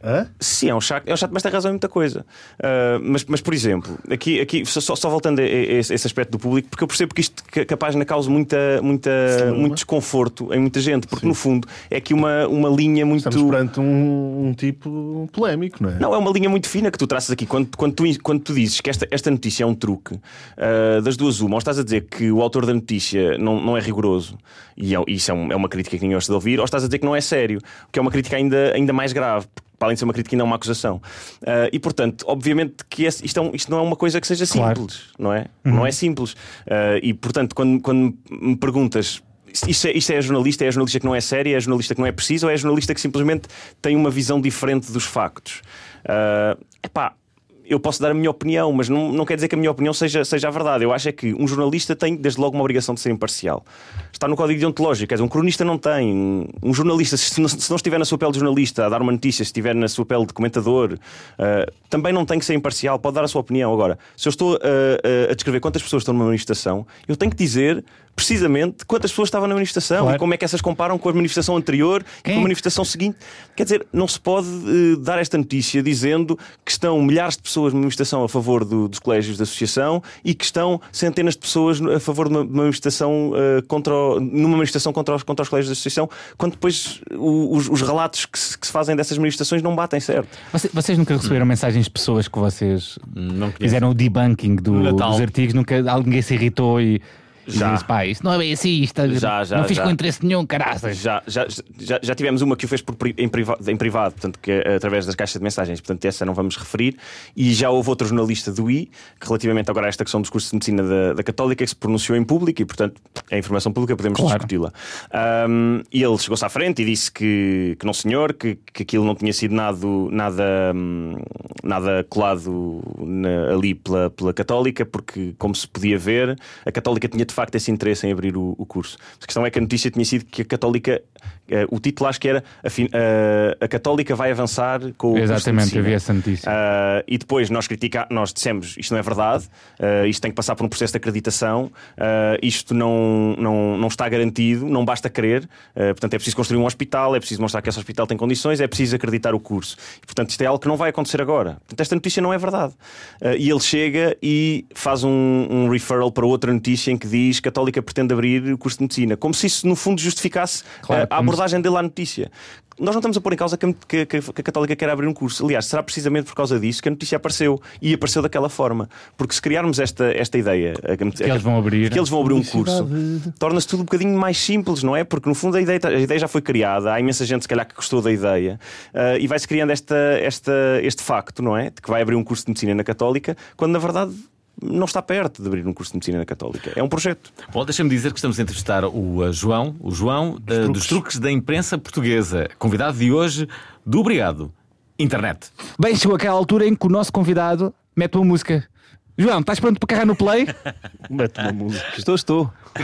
Hã? Sim, é um chato, é um chato, mas tem razão em muita coisa. Ah, mas, mas, por exemplo, aqui, aqui só, só- voltando a, a esse, esse aspecto do público, porque eu percebo que isto que, que a página causa muita, muita, Sim. muito desconforto em muita gente, porque no fundo é aqui uma, uma linha muito. Estamos perante um, um tipo polémico, não é? Não, é uma linha muito fina que tu traças aqui. Quando, quando, tu, quando tu dizes que esta, esta notícia é um truque, ah, das duas, uma, ou estás a dizer que o autor da notícia não, não é rigoroso, e é- isso é, um- é uma crítica que ninguém gosta de ouvir, ou estás a dizer que não é sério, que é uma crítica ainda, ainda mais grave. Para além de ser uma crítica, ainda é uma acusação. Ah, e portanto, obviamente que esse- isto, é um- isto não é uma coisa que seja Claro. simples, não é? Não é simples. Ah, e portanto, quando, quando me perguntas isto é, isto é a jornalista, é a jornalista que não é séria, é a jornalista que não é precisa ou é a jornalista que simplesmente tem uma visão diferente dos factos? Ah, epá, eu posso dar a minha opinião, mas não, não quer dizer que a minha opinião seja, seja a verdade. Eu acho é que um jornalista tem, desde logo, uma obrigação de ser imparcial. Está no código deontológico, quer dizer, um cronista não tem. Um- jornalista, se não, se não estiver na sua pele de jornalista a dar uma notícia, se estiver na sua pele de comentador, ah, também não tem que ser imparcial, pode dar a sua opinião. Agora, se eu estou ah, ah, a descrever quantas pessoas estão numa manifestação, eu tenho que dizer precisamente quantas pessoas estavam na manifestação Claro. e como é que essas comparam com a manifestação anterior e com a manifestação seguinte. Quer dizer, não se pode eh, dar esta notícia dizendo que estão milhares de pessoas numa manifestação a favor do- dos colégios da associação e que estão centenas de pessoas a favor de uma, de uma manifestação eh, contra o- numa manifestação contra os, contra os colégios da associação, quando depois os, os relatos que se, que se fazem dessas manifestações não batem certo. Você- Vocês nunca receberam mensagens de pessoas que vocês fizeram o debunking do- dos artigos, nunca alguém se irritou e, e Já. disse, pá, isso não é bem assim, isto Já, já, não fiz já. com interesse nenhum, caraças. Já, já, já, já tivemos uma que o fez por em, privado, em privado, portanto, que é através das caixas de mensagens, portanto, essa não vamos referir. E já houve outro jornalista do I, que relativamente agora a esta questão dos cursos de medicina da, da Católica, que se pronunciou em público e, portanto, é informação pública, podemos Claro. discuti-la. Ahm, e ele chegou-se à frente e disse que, que não, senhor, que, que aquilo não tinha sido nada, nada, hum, nada colado na- ali pela, pela Católica, porque, como se podia ver, a Católica tinha de facto esse interesse em abrir o, o curso. A questão é que a notícia tinha sido que a Católica, o título acho que era a, eh, a Católica vai avançar com o Exatamente, vi essa notícia. Ah, e depois nós criticamos, nós dissemos isto não é verdade, ah, isto tem que passar por um processo de acreditação, ah, isto não, não, não está garantido, não basta querer, portanto é preciso construir um hospital, é preciso mostrar que esse hospital tem condições, é preciso acreditar o curso. E, portanto, isto é algo que não vai acontecer agora. Portanto, esta notícia não é verdade. E ele chega e faz um, um referral para outra notícia em que diz que Católica pretende abrir o curso de medicina, como se isso no fundo justificasse Claro, a se- abordagem dele à notícia. Nós não estamos a pôr em causa que a, que- que a Católica quer abrir um curso. Aliás, será precisamente por causa disso que a notícia apareceu. E apareceu daquela forma. Porque se criarmos esta, esta ideia a- que eles vão abrir. que eles vão abrir um curso, torna-se tudo um bocadinho mais simples, não é? Porque no fundo a ideia, a ideia já foi criada, há imensa gente se calhar que gostou da ideia ah, e vai-se criando esta, esta, este facto, não é? De que vai abrir um curso de medicina na Católica, quando na verdade não está perto de abrir um curso de medicina na Católica. É um projeto. Bom, deixa-me dizer que estamos a entrevistar o uh, João, o João uh, dos truques da imprensa portuguesa, convidado de hoje do Obrigado. Internet. Bem, chegou aquela altura em que o nosso convidado mete uma música. João, estás pronto para carregar no play? *laughs* Mete uma música. Estou, estou. *laughs*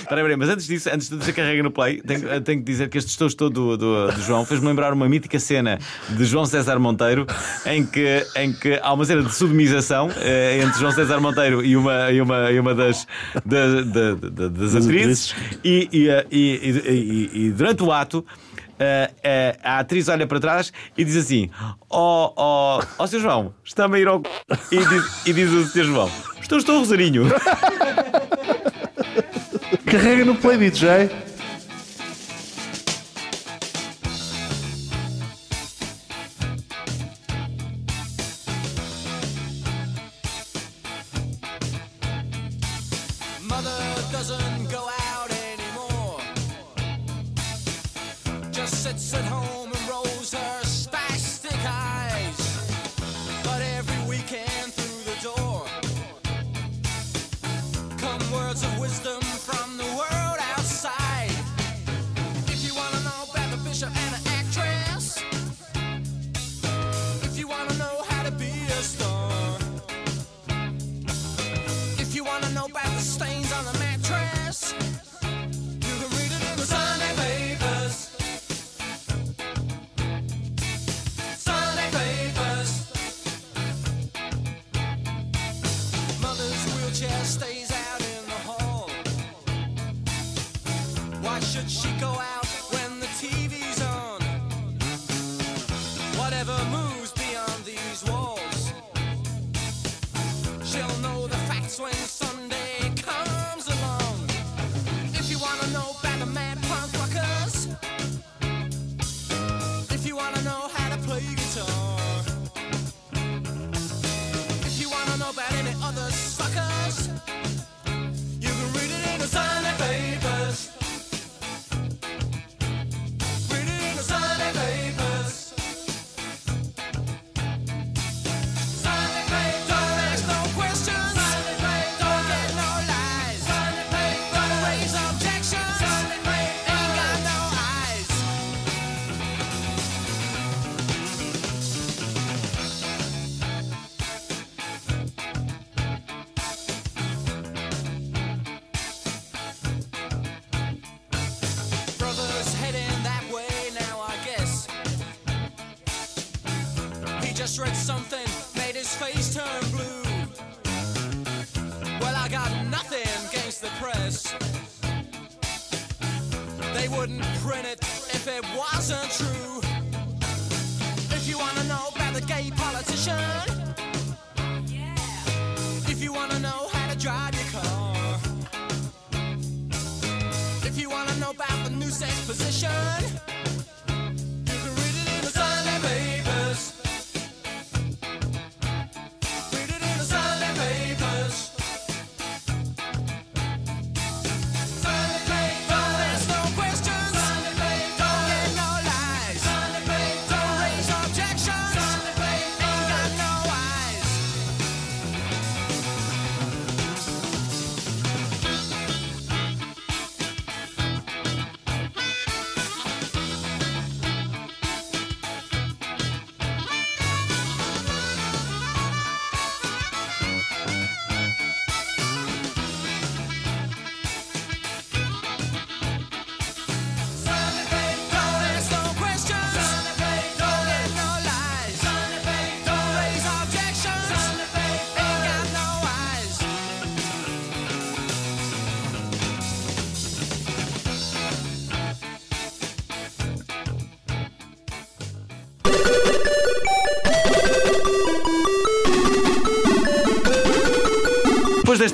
Espera aí, mas antes disso, antes de dizer carrega no play, tenho, tenho que dizer que este estou estou do, do, do João fez-me lembrar uma mítica cena de João César Monteiro em que, em que há uma cena de sodomização eh, entre João César Monteiro e uma, e uma, e uma das, da- da- da- das atrizes e, e, eh, e, e- e- e durante o ato. Eh, a atriz olha para trás e diz assim: Ó oh, oh, Sr. João, está-me a ir ao. c-". E diz, e diz o Sr. João: Estou, estou, Rosarinho. Carrega no play, DJ. swing Sunday.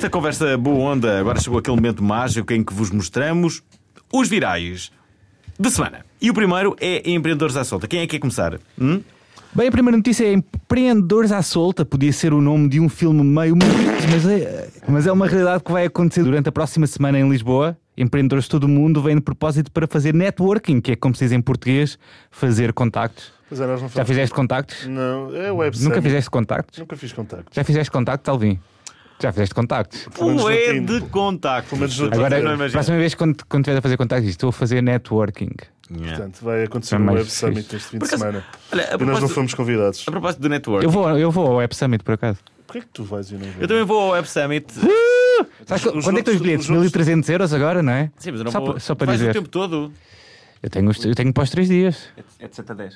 Desta conversa boa onda, agora chegou aquele momento mágico em que vos mostramos os virais de semana. E o primeiro é Empreendedores à Solta. Quem é que quer começar? Hum? Bem, a primeira notícia é Empreendedores à Solta. Podia ser o nome de um filme meio mas é, mas é uma realidade que vai acontecer durante a próxima semana em Lisboa. Empreendedores de todo o mundo vêm de propósito para fazer networking, que é como se diz em português, fazer contactos. Pois é, nós não Já fizeste contactos? Não, é web Nunca summit. fizeste contactos? Nunca fiz contactos. Já fizeste contactos, Alvin? Já fizeste contactos. Tinder. de contacto. Pelo menos no Agora, imagino. próxima vez, quando, quando estiver a fazer contactos, estou a fazer networking. Yeah. Portanto, vai acontecer É no mais Web. Summit este fim de semana. Olha, a E nós não fomos convidados. a propósito do network, Eu eu, vou, eu vou ao Web Summit, por acaso. Porquê que tu vais e eu não vou? também vou ao Web Summit. Sabes, Os quando é que estão os bilhetes? os outros- 1300 euros agora, não é? Sim, mas eu não só, vou. só para Vais o dizer. tempo todo. Eu tenho, eu tenho para os 3 dias. É de 7 a 10.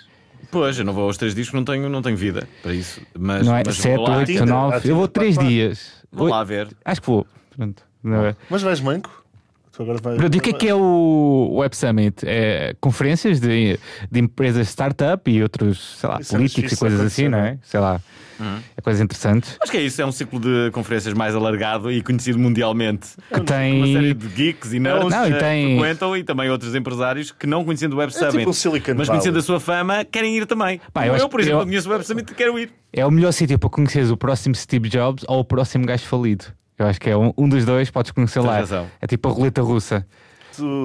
Pois, eu não vou aos três discos, não tenho, não tenho vida para isso. Mas, não é? mas 7, vou lá, 8, Tinder, 9. há Eu vou 3 pá, pá. dias. vou lá ver. Acho que vou. Pronto. Não é? Mas vais manco? Tu agora vais... Pronto, e o que é que é o Web Summit? É conferências de, de empresas startup e outros, sei lá, Isso é políticos e difícil coisas acontecer, assim, não é? Sei lá. É coisas interessantes. Acho que é isso, é um ciclo de conferências mais alargado e conhecido mundialmente. Que Uma série tem. de geeks e nerds Não, e tem- frequentam e também outros empresários que não conhecendo o Web É tipo Summit, um Silicon mas Valley. conhecendo a sua fama, querem ir também. Pá, eu eu, por exemplo, eu- conheço o Web Summit e quero ir. É o melhor sítio para conheceres o próximo Steve Jobs ou o próximo gajo falido. Eu acho que é um, um dos dois, podes conhecer Tens lá. razão. É tipo a roleta russa.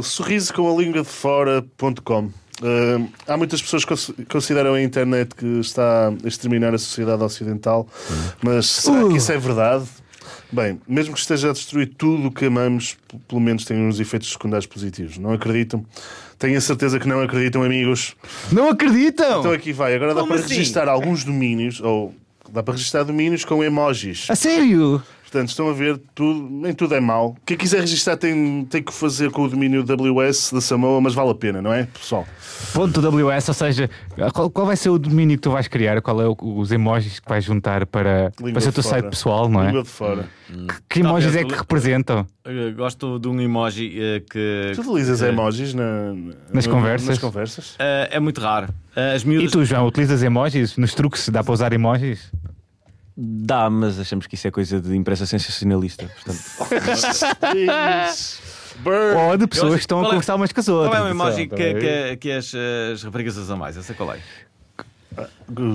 Sorriso com a língua de fora.com. Uh, há muitas pessoas que cons- consideram a internet que está a exterminar a sociedade ocidental, mas será que isso é verdade? Bem, mesmo que esteja a destruir tudo o que amamos, pelo menos tem uns efeitos secundários positivos. Não acreditam? Tenho a certeza que não acreditam, amigos. Não acreditam! Então aqui vai. Agora dá Como para assim? registrar alguns domínios, ou dá para registrar domínios com emojis. A sério? Portanto, estão a ver, tudo, nem tudo é mau. Quem quiser registrar tem, tem que fazer com o domínio WS da Samoa, mas vale a pena, não é, pessoal? Ponto WS, ou seja, qual, qual vai ser o domínio que tu vais criar? Qual é o- os emojis que vais juntar para, Língua para ser o teu fora. site pessoal, não é? Língua de fora. Que emojis é que representam? Gosto de um emoji eh, que. Tu utilizas que- emojis na, Nas na- conversas? Nas conversas? Eh, é muito raro. Eh, as E miúdas. tu, João, utilizas emojis? Nos truques dá para usar emojis? Dá, mas achamos que isso é coisa de imprensa sensacionalista. Portanto, *laughs* Burn. Ou de pessoas que estão a é- conversar umas com as outras? Qual é o emoji Atenção, que, tá que, que as, as raparigas usam mais? Eu sei qual é.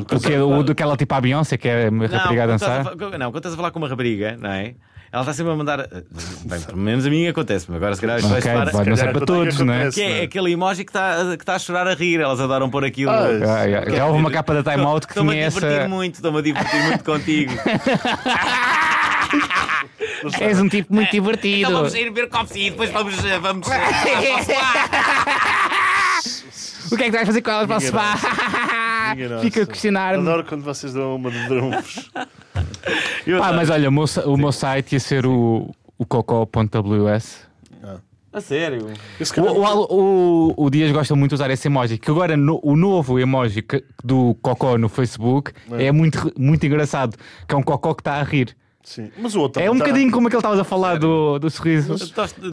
O que é o daquela tipo a Beyoncé, que é uma rapariga a quando estás dançar? fa- não, quando estás a falar com uma rapariga, não é? Ela está sempre a mandar. eh, Bem, pelo menos a mim acontece, mas agora se calhar isto vai pode não ser para todos, não é? Que é aquele emoji que está, que está a chorar a rir. Elas adoram pôr aquilo. Ah, Ah, já, já houve uma capa da Time Out que Estou-me tinha a divertir essa. muito, estou-me a divertir muito contigo. És um tipo muito divertido. Então vamos ir ver coffee e depois vamos. eh, vamos *laughs* O que é que tu vais fazer com elas para o sofá? Minha. Fica a questionar-me. Adoro quando vocês dão uma de drunfos. Ah, adoro. mas olha, o meu, o meu site ia ser o, o cocó.ws. A sério? O, o, o, o Dias gosta muito de usar esse emoji, que agora no- o novo emoji que- do cocó no Facebook é, muito, muito engraçado, que é um cocó que está a rir. Sim. Mas o outro É um tá- bocadinho como aquele que estavas a falar do, do sorriso.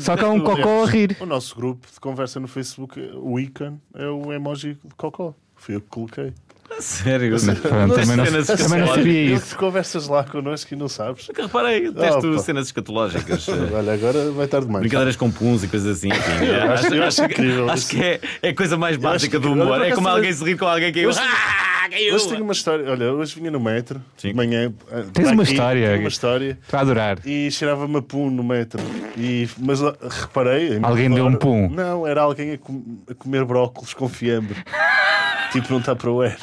Só que é um cocó a rir. O nosso grupo de conversa no Facebook, o ícone, é o emoji de cocó. Fui eu que coloquei. Sério? Mas, pronto, também, não, cenas também não sabia isso. conversas lá connosco e não sabes. Nunca reparei, eu detesto Opa. cenas escatológicas. eh, Olha, agora vai estar demais. Brincadeiras com puns e coisas assim. enfim, Eu acho- eu acho incrível acho isso. que é, é a coisa mais básica do humor. É como alguém se rir com alguém que eu. Hoje- Ah, caiu! Hoje tenho uma história. Olha, hoje vinha no metro, Sim. de manhã. Tens uma aqui, história. tenho uma história. Estou a adorar. E cheirava-me a pum no metro. E, mas reparei. em Alguém deu um pum? Não, era alguém a, com- a comer brócolos com fiambre. *laughs* tipo, não está para o air.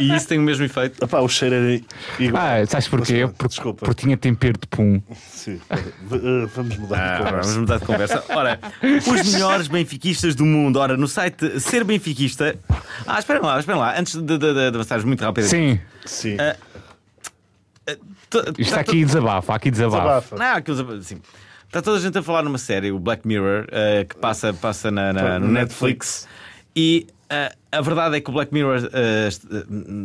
E isso tem o mesmo efeito. Epá, o cheiro era igual. Ah, sabes porquê? Mas Porque, Desculpa. porque tinha tempero de pum. Sim. Eh, vamos mudar Ah, de vamos conversa. mudar de conversa. Ora, os melhores benfiquistas do mundo. Ora, no site Ser Benfiquista. Ah, esperem lá, esperem lá. Antes de, de, de, de avançares muito rápido. Sim, Sim. Ah, isto está aqui desabafa, aqui desabafa. Desabafa. Não, aquilo, assim, está toda a gente a falar numa série, o Black Mirror, eh, que passa, passa na, na- no Netflix. E a verdade é que o Black Mirror eh,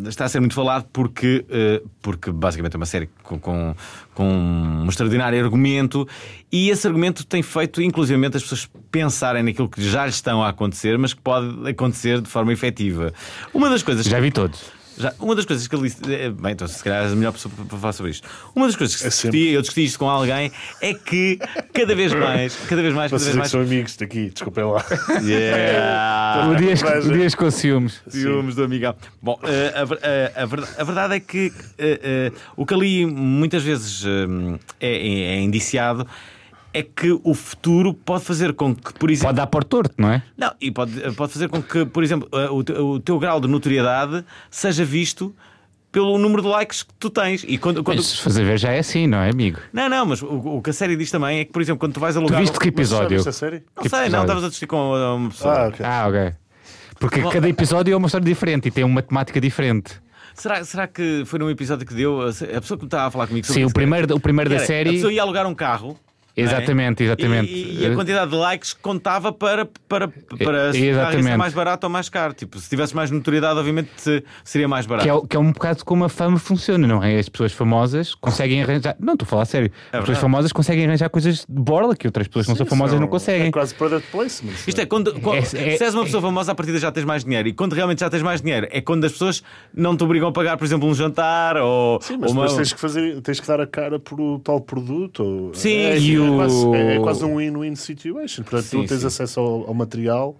está a ser muito falado porque, eh, porque basicamente é uma série com, com, com um extraordinário argumento e esse argumento tem feito, inclusivamente, as pessoas pensarem naquilo que já lhes estão a acontecer, mas que pode acontecer de forma efetiva. Uma das coisas Já vi todos. Já, uma das coisas que ele disse. eh, Bem, então se calhar és a melhor pessoa para, falar sobre isto. Uma das coisas que se É sempre. discutia, eu discuti isto com alguém, é que cada vez mais, cada vez mais, cada vez é mais. são amigos daqui, desculpem lá. Yeah. O Dias, o Dias com ciúmes. Ciúmes do amigão. Bom, eh, a, eh, a verdade, a verdade é que o que ali muitas vezes é, é- é indiciado é que o futuro pode fazer com que, por exemplo. Pode dar por torto, não é? Não, e pode, pode fazer com que, por exemplo, eh, o, o teu grau de notoriedade seja visto pelo número de likes que tu tens. E quando, quando... Mas se fazer ver já é assim, não é, amigo? Não, não, mas o, o que a série diz também é que, por exemplo, quando tu vais Tu alugar. viste que episódio? viste a série? Não que sei, não, episódio? estavas a discutir com uma pessoa. Ah, ok. Ah, ok. Porque cada episódio é uma história diferente e tem uma temática diferente. Será, será que foi num episódio que deu. A pessoa que estava a falar comigo sobre Sim, o primeiro, o primeiro da era, A série. pessoa ia alugar um carro. É? Exatamente, exatamente. E, e a quantidade de likes contava para, para, para se o ser exatamente. mais barato ou mais caro. Tipo, se tivesse mais notoriedade, obviamente se- seria mais barato. Que é, o- que é um bocado como a fama funciona, não é? As pessoas famosas conseguem arranjar. Não, estou a falar a sério. As pessoas É famosas conseguem arranjar coisas de borla que outras pessoas que não são famosas São- não conseguem. É quase product placement. Isto é, quando, quando- É- é- se és uma pessoa famosa, à partida já tens mais dinheiro. E quando realmente já tens mais dinheiro, é quando as pessoas não te obrigam a pagar, por exemplo, um jantar ou, Sim, mas ou uma. tens que, fazer, tens que dar a cara por o tal produto. Ou... Sim, é, e é quase, é, é quase um win-win situation. Portanto, Sim, tu tens sim. acesso ao, ao material,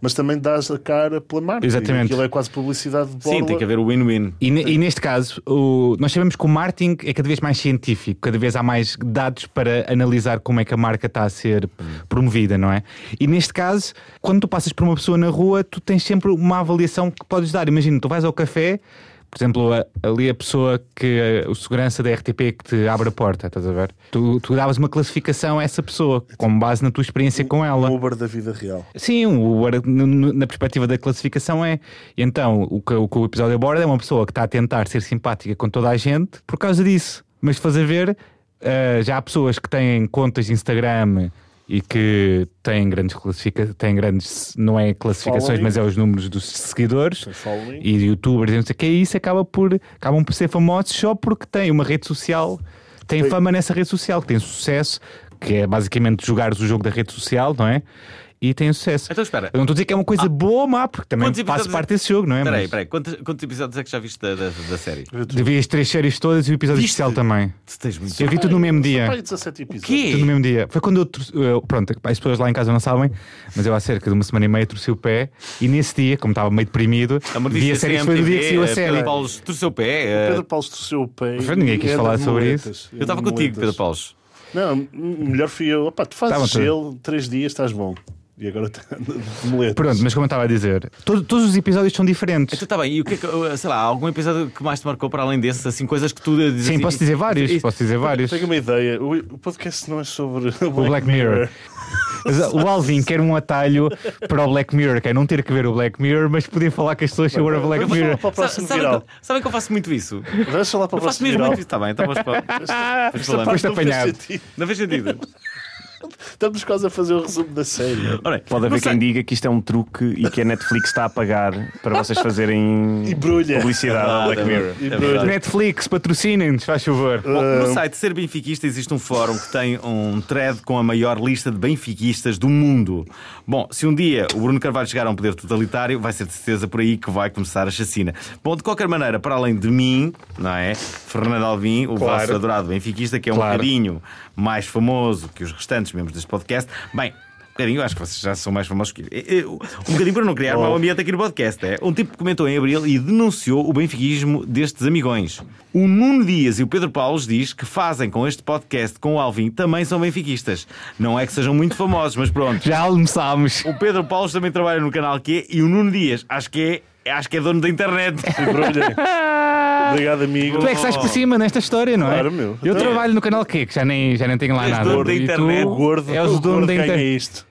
mas também dás a cara pela marca. Exatamente. Aquilo é quase publicidade de borla. Sim, tem que haver o win-win. E, e neste caso, o- nós sabemos que o marketing é cada vez mais científico, cada vez há mais dados para analisar como é que a marca está a ser promovida, não é? E neste caso, quando tu passas por uma pessoa na rua, tu tens sempre uma avaliação que podes dar. Imagina, tu vais ao café, por exemplo, ali a pessoa que o segurança da RTP que te abre a porta, estás a ver? Tu, tu davas uma classificação a essa pessoa, com base na tua experiência com ela. Um Uber da vida real. Sim, o, o- no- na perspectiva da classificação é. E então, o que, o que o episódio aborda é uma pessoa que está a tentar ser simpática com toda a gente por causa disso. Mas fazer ver, eh, já há pessoas que têm contas de Instagram e que têm grandes classificações, têm grandes, não é classificações, Following. mas é os números dos seguidores Tem following. e youtubers e não sei o que, e isso acaba por, acabam por ser famosos só porque têm uma rede social, têm Tem- fama nessa rede social, que tem sucesso, que é basicamente jogares o jogo da rede social, não é? E têm sucesso. Então espera. Eu não estou a dizer que é uma coisa boa ou má, porque também Quantos faço episódios- parte desse jogo, não é? Espera aí, Mas espera aí. Quantos, quantos episódios é que já viste da, da, da série? devia as três séries todas e o episódio Viste? especial também. Tu tens muito. Eu vi tudo no mesmo dia. aí 17 episódios. quê? Tudo no mesmo dia. Foi quando eu, torci- eu- Pronto, as pessoas lá em casa não sabem, mas eu há cerca de uma semana e meia torci o pé e nesse dia, como estava meio deprimido, vi a série. Foi no dia que saiu a MTV, série. Pedro Paulo torceu o pé. eh, Pedro Paulo torceu o pé. Ninguém quis falar sobre muletas. Eu estava contigo, Pedro. Paulo. Não, melhor fui eu. Opa, tu fazes Estavam gelo, três dias estás bom. E agora anda *laughs* de muletas. Pronto, mas como eu estava a dizer, todo- todos os episódios são diferentes. Então está bem, e o que é que, uh, sei lá, algum episódio que mais te marcou para além desses, assim, coisas que tu dizes Sim, assim, posso dizer vários. isso- Posso dizer vários. Tenho uma ideia. O, podcast não é sobre o O Black Mirror. Uh, *laughs* O Alvin quer um atalho para o Black Mirror, que é não ter que ver o Black Mirror, mas poder falar com as pessoas sobre o Black Mirror. falar para o Sa- próximo Sabem que, sabem que eu faço muito isso? Vamos falar para o Eu faço próximo mesmo viral. muito isso, está bem, então vamos para. Depois apanhado. sentido. Não fez sentido. Estamos quase a fazer o resumo da série. Ora, Pode haver sei- quem diga que isto é um truque e que a Netflix está a pagar para vocês fazerem Embrulha. publicidade ao Black É Mirror. verdade, é. Netflix, patrocinem-nos, faz favor. Bom, no site Ser Benfiquista existe um fórum que tem um thread com a maior lista de benfiquistas do mundo. Bom, se um dia o Bruno Carvalho chegar a um poder totalitário, vai ser de certeza por aí que vai começar a chacina. Bom, de qualquer maneira, para além de mim, não é? Fernando Alvim, o Claro. vosso adorado benfiquista, que é um Claro. bocadinho mais famoso que os restantes membros deste podcast. Bem, um bocadinho, eu acho que vocês já são mais famosos que eu. Eu- Um bocadinho para não criar mau ambiente aqui no podcast. É? Um tipo que comentou em abril e denunciou o benfiquismo destes amigões. O Nuno Dias e o Pedro Paulos diz que fazem com este podcast com o Alvin também são benfiquistas. Não é que sejam muito famosos, mas pronto. *laughs* Já almoçámos. O Pedro Paulos também trabalha no canal Q e o Nuno Dias, acho que é, acho que é dono da internet. *laughs* Obrigado, amigo. Tu é que estás por cima nesta história, não é? Claro, meu. Eu Então- trabalho no canal que já nem, já nem tenho lá És nada. dono da E tu internet. O gordo, és o o dono gordo da ganha internet. isto.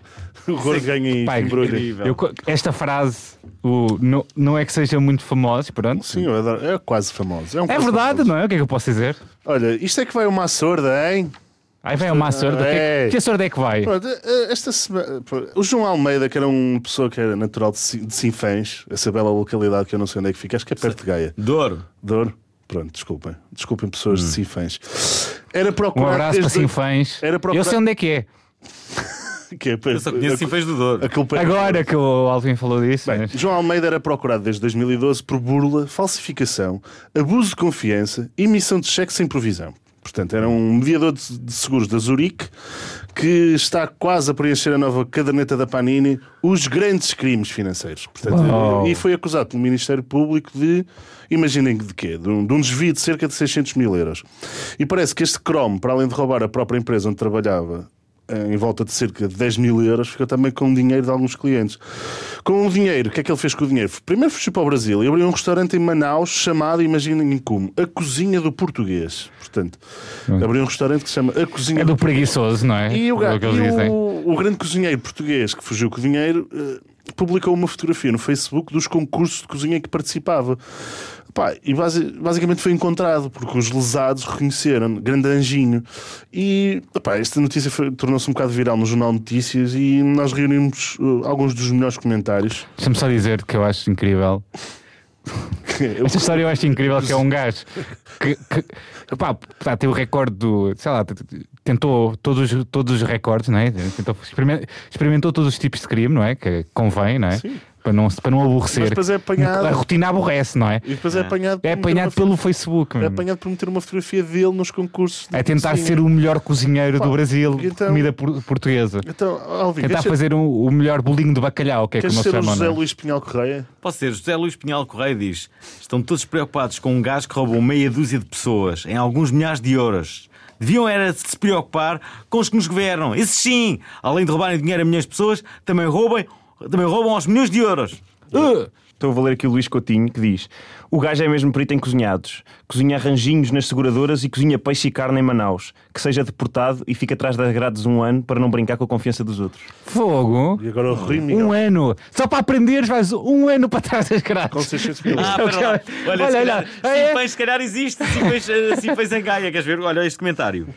O gordo ganha isto. Pai, embrulha. eu co- esta frase, o, não, não é que seja muito famoso, pronto. Sim, eu adoro. É quase famoso. É, um É quase verdade, famoso. não é? O que é que eu posso dizer? Olha, isto é que vai uma sorda, hein? Aí vai uma sorda. Que, É. que sorda é que vai? Pronto, eh, esta semana, o João Almeida, que era uma pessoa que era natural de Sin- de Sinfãs, essa bela localidade que eu não sei onde é que fica, acho que é perto de Gaia. Douro. Dor. Pronto, desculpem. Desculpem, pessoas de Sinfãs. Era Um procurado. abraço para desde- Sinfãs. Era Eu procurar- sei onde é que é. *laughs* Que é, Eu só conheço Sinfãs do Douro. é- Agora que o Alvin falou disso. Bem, mas- João Almeida era procurado desde 2012 por burla, falsificação, abuso de confiança e emissão de cheques sem provisão. Portanto, era um mediador de de seguros da Zurique que está quase a preencher a nova caderneta da Panini, os grandes crimes financeiros. Portanto, Uau. E foi acusado pelo Ministério Público de, imaginem de quê? De um, de um desvio de cerca de 600 mil euros. E parece que este cromo, para além de roubar a própria empresa onde trabalhava, em volta de cerca de 10 mil euros, ficou também com o dinheiro de alguns clientes. Com o dinheiro, o que é que ele fez com o dinheiro? Primeiro fugiu para o Brasil e abriu um restaurante em Manaus chamado, imaginem como, A Cozinha do Português. Portanto, abriu um restaurante que se chama A Cozinha É do preguiçoso, não é? e o, É e o- o grande cozinheiro português que fugiu com o dinheiro eh, publicou uma fotografia no Facebook dos concursos de cozinha em que participava. Pá, e basi- basicamente foi encontrado porque os lesados reconheceram grande anjinho. E pá, esta notícia tornou-se um bocado viral no Jornal Notícias e nós reunimos eh, alguns dos melhores comentários. Deixa-me só dizer que eu acho incrível. Eu- *laughs* Esta história eu acho incrível que é um gajo que, que pá, tá, tem o recorde do. Sei lá, tentou todos, os- todos os recordes, não é? Tentou, experiment- experimentou todos os tipos de crime, não é? Que convém, não é? Para não, para não aborrecer. Mas depois é apanhado. A rotina aborrece, não é? E depois é apanhado, É apanhado uma- pelo Facebook. é apanhado por meter uma fotografia dele nos concursos. de É tentar cozinha. ser o melhor cozinheiro Pá, do Brasil de então- comida por- portuguesa. Então, Alvin, Tentar queres ser- fazer o, melhor bolinho de bacalhau, que é queres como ser chama. José é? Luís Pinhal Correia? Pode ser. José Luís Pinhal Correia diz: estão todos preocupados com um gajo que roubou meia dúzia de pessoas em alguns milhares de euros. Deviam era se preocupar com os que nos governam. Esses sim, além de roubarem dinheiro a milhões de pessoas, também roubem, também roubam aos milhões de euros. Uh! Estou a ler aqui o Luís Coutinho que diz: O gajo é mesmo perito em cozinhados. Cozinha arranjinhos nas seguradoras e cozinha peixe e carne em Manaus. Que seja deportado e fica atrás das grades um ano para não brincar com a confiança dos outros. Fogo! E agora o Rui Miguel. Um ano! Só para aprenderes, vais um ano para trás das Com grades. 600 mil. *laughs* Ah, pera lá. Olha, Olha, se olha. calhar, Ah, é? sim, peixe, se calhar existe. Sim, peixe, eh, sim, peixe em Gaia. Queres ver? Olha este comentário.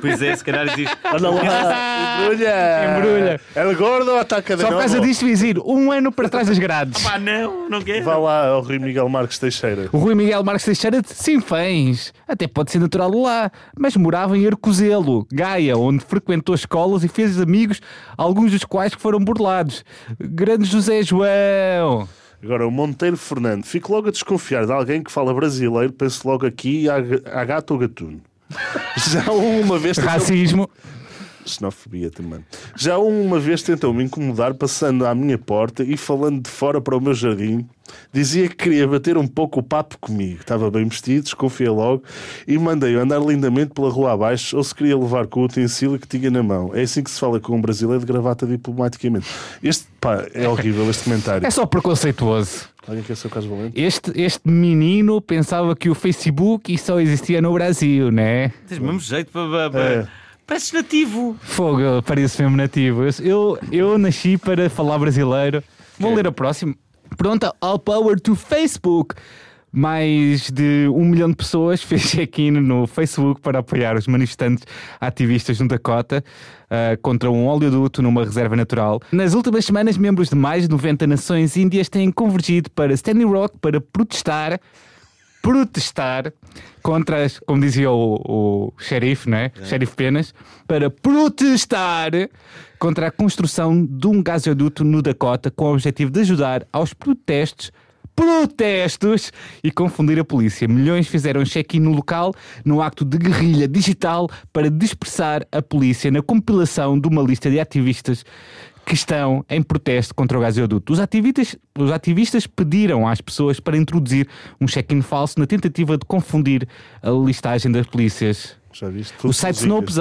Pois é, se calhar existe. Olha lá, embrulha! Embrulha. É gordo ou ataca de Só por causa disto, Vizir, um ano para trás das grades. Pá, não, não quero. Vá lá ao Rui Miguel Marques Teixeira. O Rui Miguel Marques Teixeira, sim, fãs. Até pode ser natural de lá, mas morava em Arcozelo, Gaia, onde frequentou escolas e fez amigos, alguns dos quais que foram burlados. Grande José João. Agora, o Monteiro Fernando. Fico logo a desconfiar de alguém que fala brasileiro, penso logo aqui a, a gato ou gatuno. *laughs* Já uma vez tentou... Racismo. Xenofobia também. Já uma vez tentou-me incomodar passando à minha porta e falando de fora para o meu jardim. Dizia que queria bater um pouco o papo comigo. Estava bem vestido, desconfiei logo e mandei-o andar lindamente pela rua abaixo ou se queria levar com o utensílio que tinha na mão. É assim que se fala com um brasileiro de gravata diplomaticamente. Este, pá, é horrível este comentário. É só preconceituoso. Alguém quer ser o caso valente? Este, este menino pensava que o Facebook só existia no Brasil, né? Tens mesmo jeito para. para, para... É. Pareces nativo. Fogo, parece mesmo nativo. Eu, eu nasci para falar brasileiro. Vou ler a próxima. Pronto, all power to Facebook. Mais de um milhão de pessoas *laughs* fez check-in no Facebook para apoiar os manifestantes ativistas no Dakota ah, contra um oleoduto numa reserva natural. Nas últimas semanas, membros de mais de 90 nações índias têm convergido para Standing Rock para protestar protestar contra, as, como dizia o, o xerife, não é? Xerife Penas, para protestar contra a construção de um gasoduto no Dakota com o objetivo de ajudar aos protestos protestos e confundir a polícia. Milhões fizeram check-in no local no acto de guerrilha digital para dispersar a polícia na compilação de uma lista de ativistas que estão em protesto contra o gasoduto. Os ativistas, os ativistas pediram às pessoas para introduzir um check-in falso na tentativa de confundir a listagem das polícias. Já viste? O site. Snopes,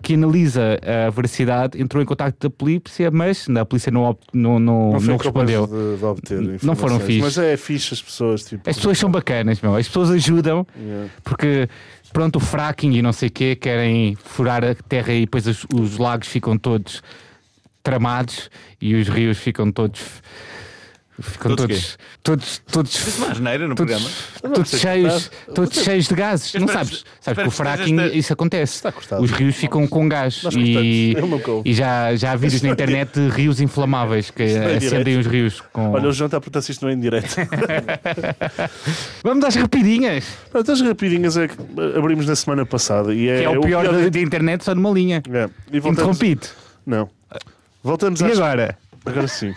que analisa a veracidade, entrou em contato da polícia, mas a polícia não, não, não, Não, não respondeu. De, de obter Não foram fixe. Mas é fixe as pessoas. Tipo, As pessoas são bacanas, meu. As pessoas ajudam Yeah. porque, pronto, o fracking e não sei o quê querem furar a terra e depois os, os lagos ficam todos tramados e os rios ficam todos. Ficam Todos todos, todos, todos, uma no todos, programa. todos cheios, todos cheios de gases. Não sabes? que- Sabes que o fracking, esta- isso acontece. Os rios ficam com gás e, como. e já, já há vídeos na internet de rios inflamáveis que é acendem os rios com. Olha, o João está a perguntar se isto não é em direto. *laughs* Vamos às rapidinhas, Pronto, as rapidinhas é que abrimos na semana passada. E é, que é o pior da, da internet só numa linha. É. E voltamos... Interrompido. Não. Voltamos E às... agora? Agora sim.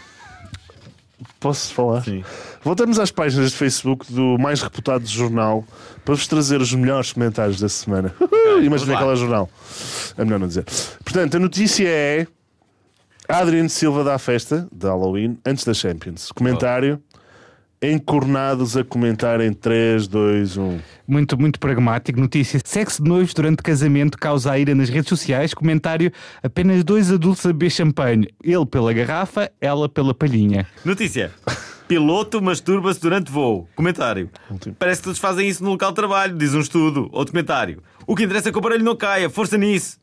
Posso falar? Sim. Voltamos às páginas de Facebook do mais reputado jornal para vos trazer os melhores comentários da semana. *laughs* Imagina lá. qual é o jornal. É melhor não dizer. Portanto, a notícia é Adriano Silva dá a festa de Halloween antes da Champions. Comentário. Encornados a comentar em 3, 2, 1. Muito, muito pragmático. Notícia: sexo de noivos durante casamento causa ira nas redes sociais. Comentário: apenas dois adultos a beber champanhe. Ele pela garrafa, ela pela palhinha. Notícia. Piloto masturba-se durante voo. Comentário. Parece que todos fazem isso no local de trabalho, diz um estudo. Outro comentário. O que interessa é que o aparelho não caia, força nisso.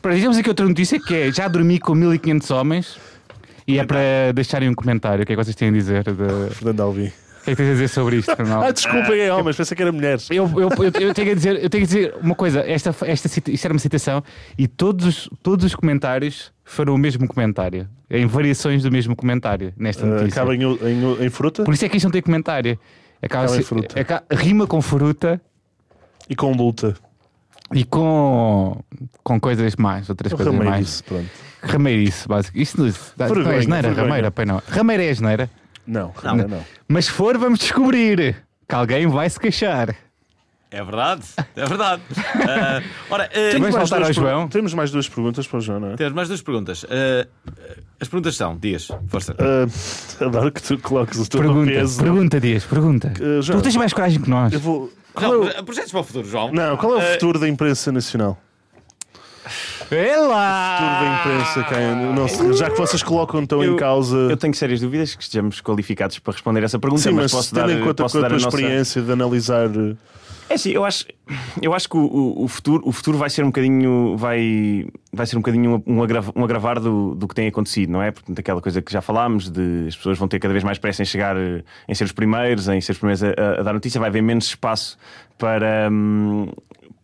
Para digamos aqui outra notícia que é: já dormi com 1500 homens. E é para deixarem um comentário. O que é que vocês têm a dizer? De... O *laughs* Fernando Alvim. que é que tens a dizer sobre isto, Ronaldo? Ah, desculpem, é homens, pensei que era mulheres. Eu, eu, eu, eu tenho a dizer, eu tenho a dizer uma coisa, esta, esta, isto era uma citação e todos, os- todos os comentários foram o mesmo comentário, em variações do mesmo comentário nesta Uh, notícia. acaba em, em, em fruta Por isso é que isto não tem comentário. Acaba Acaba em fruta. rima com fruta e com luta. E com, com coisas mais, outras Eu coisas mais. isso, pronto. Rameirice, básico. Isto não, dá- não é asneira, vergonha. rameira, pai não. Rameira é asneira. Não, não, não. Mas se for, vamos descobrir que alguém vai se queixar. É verdade, é verdade. Ah, *laughs* ora, ah, Vamos voltar duas João? Temos mais duas perguntas para o João, não é? temos mais duas perguntas. Ah, as perguntas são, dias, força. Uh, *laughs* adoro que tu coloques o teu Pergunta, peso. pergunta, Dias, pergunta. João. tu tens mais coragem que nós. Eu vou. É Não, o... projetos para o futuro, João. Não, qual é o Ah, futuro da imprensa nacional? É lá! Futuro da imprensa, não sei, já que vocês colocam tão em causa. Eu tenho sérias dúvidas que estejamos qualificados para responder essa pergunta, Sim, mas, posso tendo dar, em conta posso com a dar tua a nossa... experiência de analisar. uh, É assim, eu acho, eu acho que o, o- o futuro, o futuro vai ser um bocadinho, vai, vai ser um bocadinho um, agrava- um agravar do, do que tem acontecido, não é? Portanto, aquela coisa que já falámos, de as pessoas vão ter cada vez mais pressa em chegar, eh, em ser os primeiros, em ser os primeiros a, a- a dar notícia, vai haver menos espaço para. hum,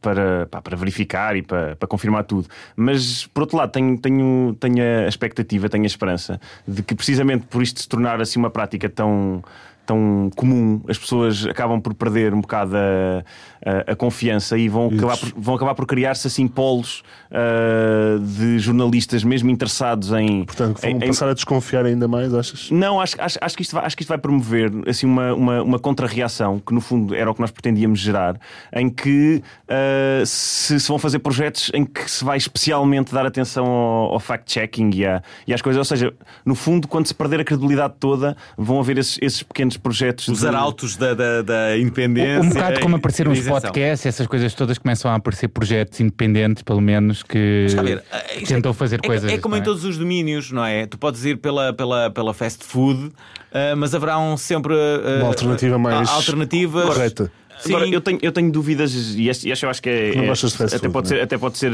para, pá, para verificar e para, para confirmar tudo. Mas, por outro lado, tenho, tenho, tenho a expectativa, tenho a esperança de que, precisamente por isto se tornar assim uma prática tão, tão comum, as pessoas acabam por perder um bocado a, a, a confiança e vão acabar por, vão acabar por criar-se assim polos ah, de jornalistas mesmo interessados em. Portanto, vão em- em- passar a desconfiar ainda mais, achas? não, acho, acho, acho, que isto vai, acho que isto vai promover assim, uma, uma, uma contra-reação, que no fundo era o que nós pretendíamos gerar, em que ah, se, se vão fazer projetos em que se vai especialmente dar atenção ao, ao fact-checking e, a- e às coisas. Ou seja, no fundo, quando se perder a credibilidade toda, vão haver esses, esses pequenos projetos. Os de- arautos da, da, da independência. Um bocado como apareceram os podcasts, essas coisas todas começam a aparecer projetos independentes, pelo menos, que ver? Isto é- tentam fazer é, coisas. É como não em todos os domínios, não é? Tu podes ir pela, pela, pela fast food, ah, mas haverá um sempre ah, Uma alternativa mais alternativas. correta. Sim. Agora, eu tenho, eu tenho dúvidas, e esta, e esta eu acho que é. Não é- gostas de fast até, food, pode não é? ser, até pode ser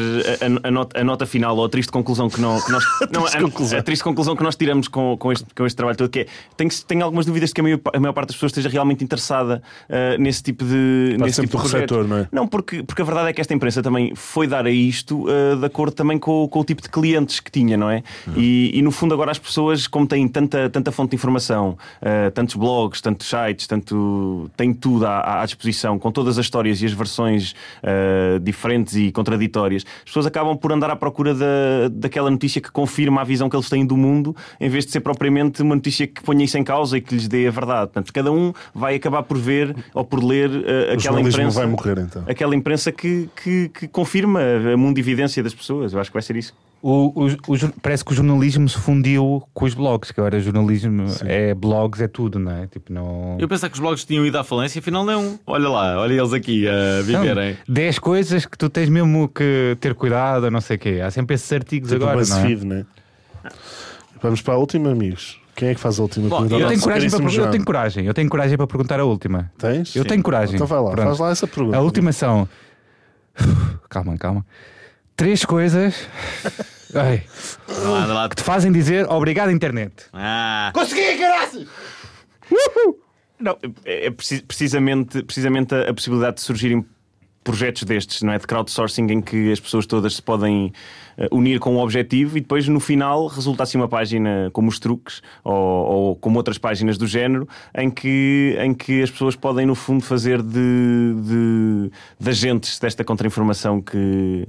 a, a- nota, a nota final ou a triste conclusão que, não, que nós. *laughs* não, a, a triste conclusão que nós tiramos com, com, este, com este trabalho todo, que é. Tenho, tenho algumas dúvidas de que a maior, a maior parte das pessoas esteja realmente interessada ah, nesse tipo de. Nesse tipo de projeto. receptor, não é? Não, porque, porque a verdade é que esta imprensa também foi dar a isto ah, de acordo também com, com o tipo de clientes que tinha, não é? E, e no fundo, agora as pessoas, como têm tanta, tanta fonte de informação, ah, tantos blogs, tantos sites, tanto, têm tudo à, à disposição, com todas as histórias e as versões ah, diferentes e contraditórias, as pessoas acabam por andar à procura da, daquela notícia que confirma a visão que eles têm do mundo, em vez de ser propriamente uma notícia que ponha isso em causa e que lhes dê a verdade. Portanto, cada um vai acabar por ver ou por ler O aquela imprensa morrer então. aquela imprensa que, que, que confirma a mundividência das pessoas. Eu acho que vai ser isso. O, o- o parece que o jornalismo se fundiu com os blogs, que agora jornalismo é blogs, é tudo, não é? Tipo, não. Eu pensava que os blogs tinham ido à falência, afinal não. Olha lá, olha eles aqui a viverem. 10 coisas que tu tens mesmo que ter cuidado, não sei o quê. Há sempre esses artigos Tipo agora. Não é? BuzzFeed, né? Vamos para a última, amigos. Quem é que faz a última Bom, eu tenho, coragem para, eu tenho coragem, eu tenho coragem para perguntar a última. Tens? Eu tenho coragem. Então vai lá, Pronto. faz lá essa pergunta. A última são. *laughs* Calma, calma. Três coisas *laughs* ai, lá, lá. que te fazem dizer obrigado, internet. Ah, Não, é, é preci- precisamente, precisamente a, a possibilidade de surgirem projetos destes, não é? De crowdsourcing em que as pessoas todas se podem eh, unir com um objetivo e depois no final resulta assim uma página como os truques ou, ou como outras páginas do género em que, em que as pessoas podem no fundo fazer de, de, de agentes desta contra-informação que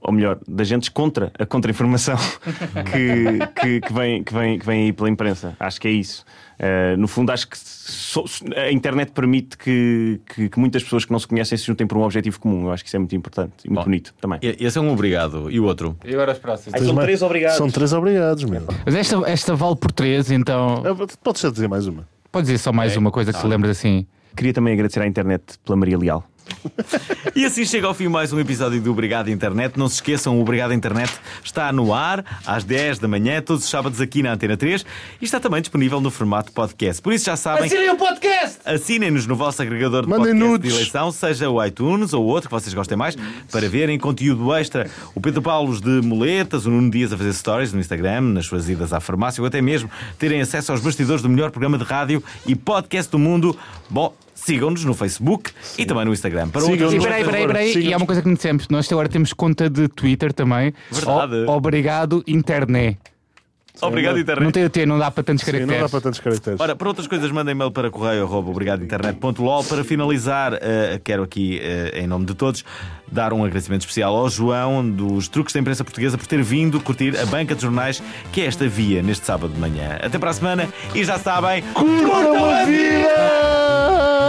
ou melhor, de agentes contra a contra-informação *laughs* que, que, que, vem, que, vem, que vem aí pela imprensa. Acho que é isso. Eh, no fundo, acho que só- a internet permite que, que, que muitas pessoas que não se conhecem se juntem por um objetivo comum. Eu acho que isso é muito importante e muito Bom. bonito também. esse é um obrigado. E o outro? E agora as próximas? Ai, são três obrigados. São três obrigados, meu. Mas esta, esta vale por três, então. É, Podes só dizer mais uma. Podes dizer só mais uma coisa que te lembras assim. Queria também agradecer à internet pela Maria Leal. *laughs* E assim chega ao fim mais um episódio do Obrigado Internet. Não se esqueçam, o Obrigado Internet está no ar às 10 da manhã, todos os sábados aqui na Antena 3 e está também disponível no formato podcast. Por isso já sabem. Assinem o podcast! Assinem-nos no vosso agregador de Mandem podcast nudes. de eleição, seja o iTunes ou outro que vocês gostem mais, para verem conteúdo extra. O Pedro Paulos de Moletas, o Nuno Dias a fazer stories no Instagram, nas suas idas à farmácia ou até mesmo terem acesso aos bastidores do melhor programa de rádio e podcast do mundo. Bom, sigam-nos no Facebook e também no Instagram. Para outras E peraí, peraí, peraí, e há uma coisa que não dissemos. Nós agora temos conta de Twitter também. Verdade. O- obrigado, internet. Obrigado, internet. Não tem o T, não dá para tantos Sim, não caracteres. dá para tantos caracteres. Ora, para outras coisas, mandem e-mail para correio arroba obrigadointernet.lol. Para finalizar, eh, quero aqui, eh, em nome de todos, dar um agradecimento especial ao João dos Truques da Imprensa Portuguesa por ter vindo curtir a banca de jornais que é esta via neste sábado de manhã. Até para a semana e já sabem. Curtam a vida!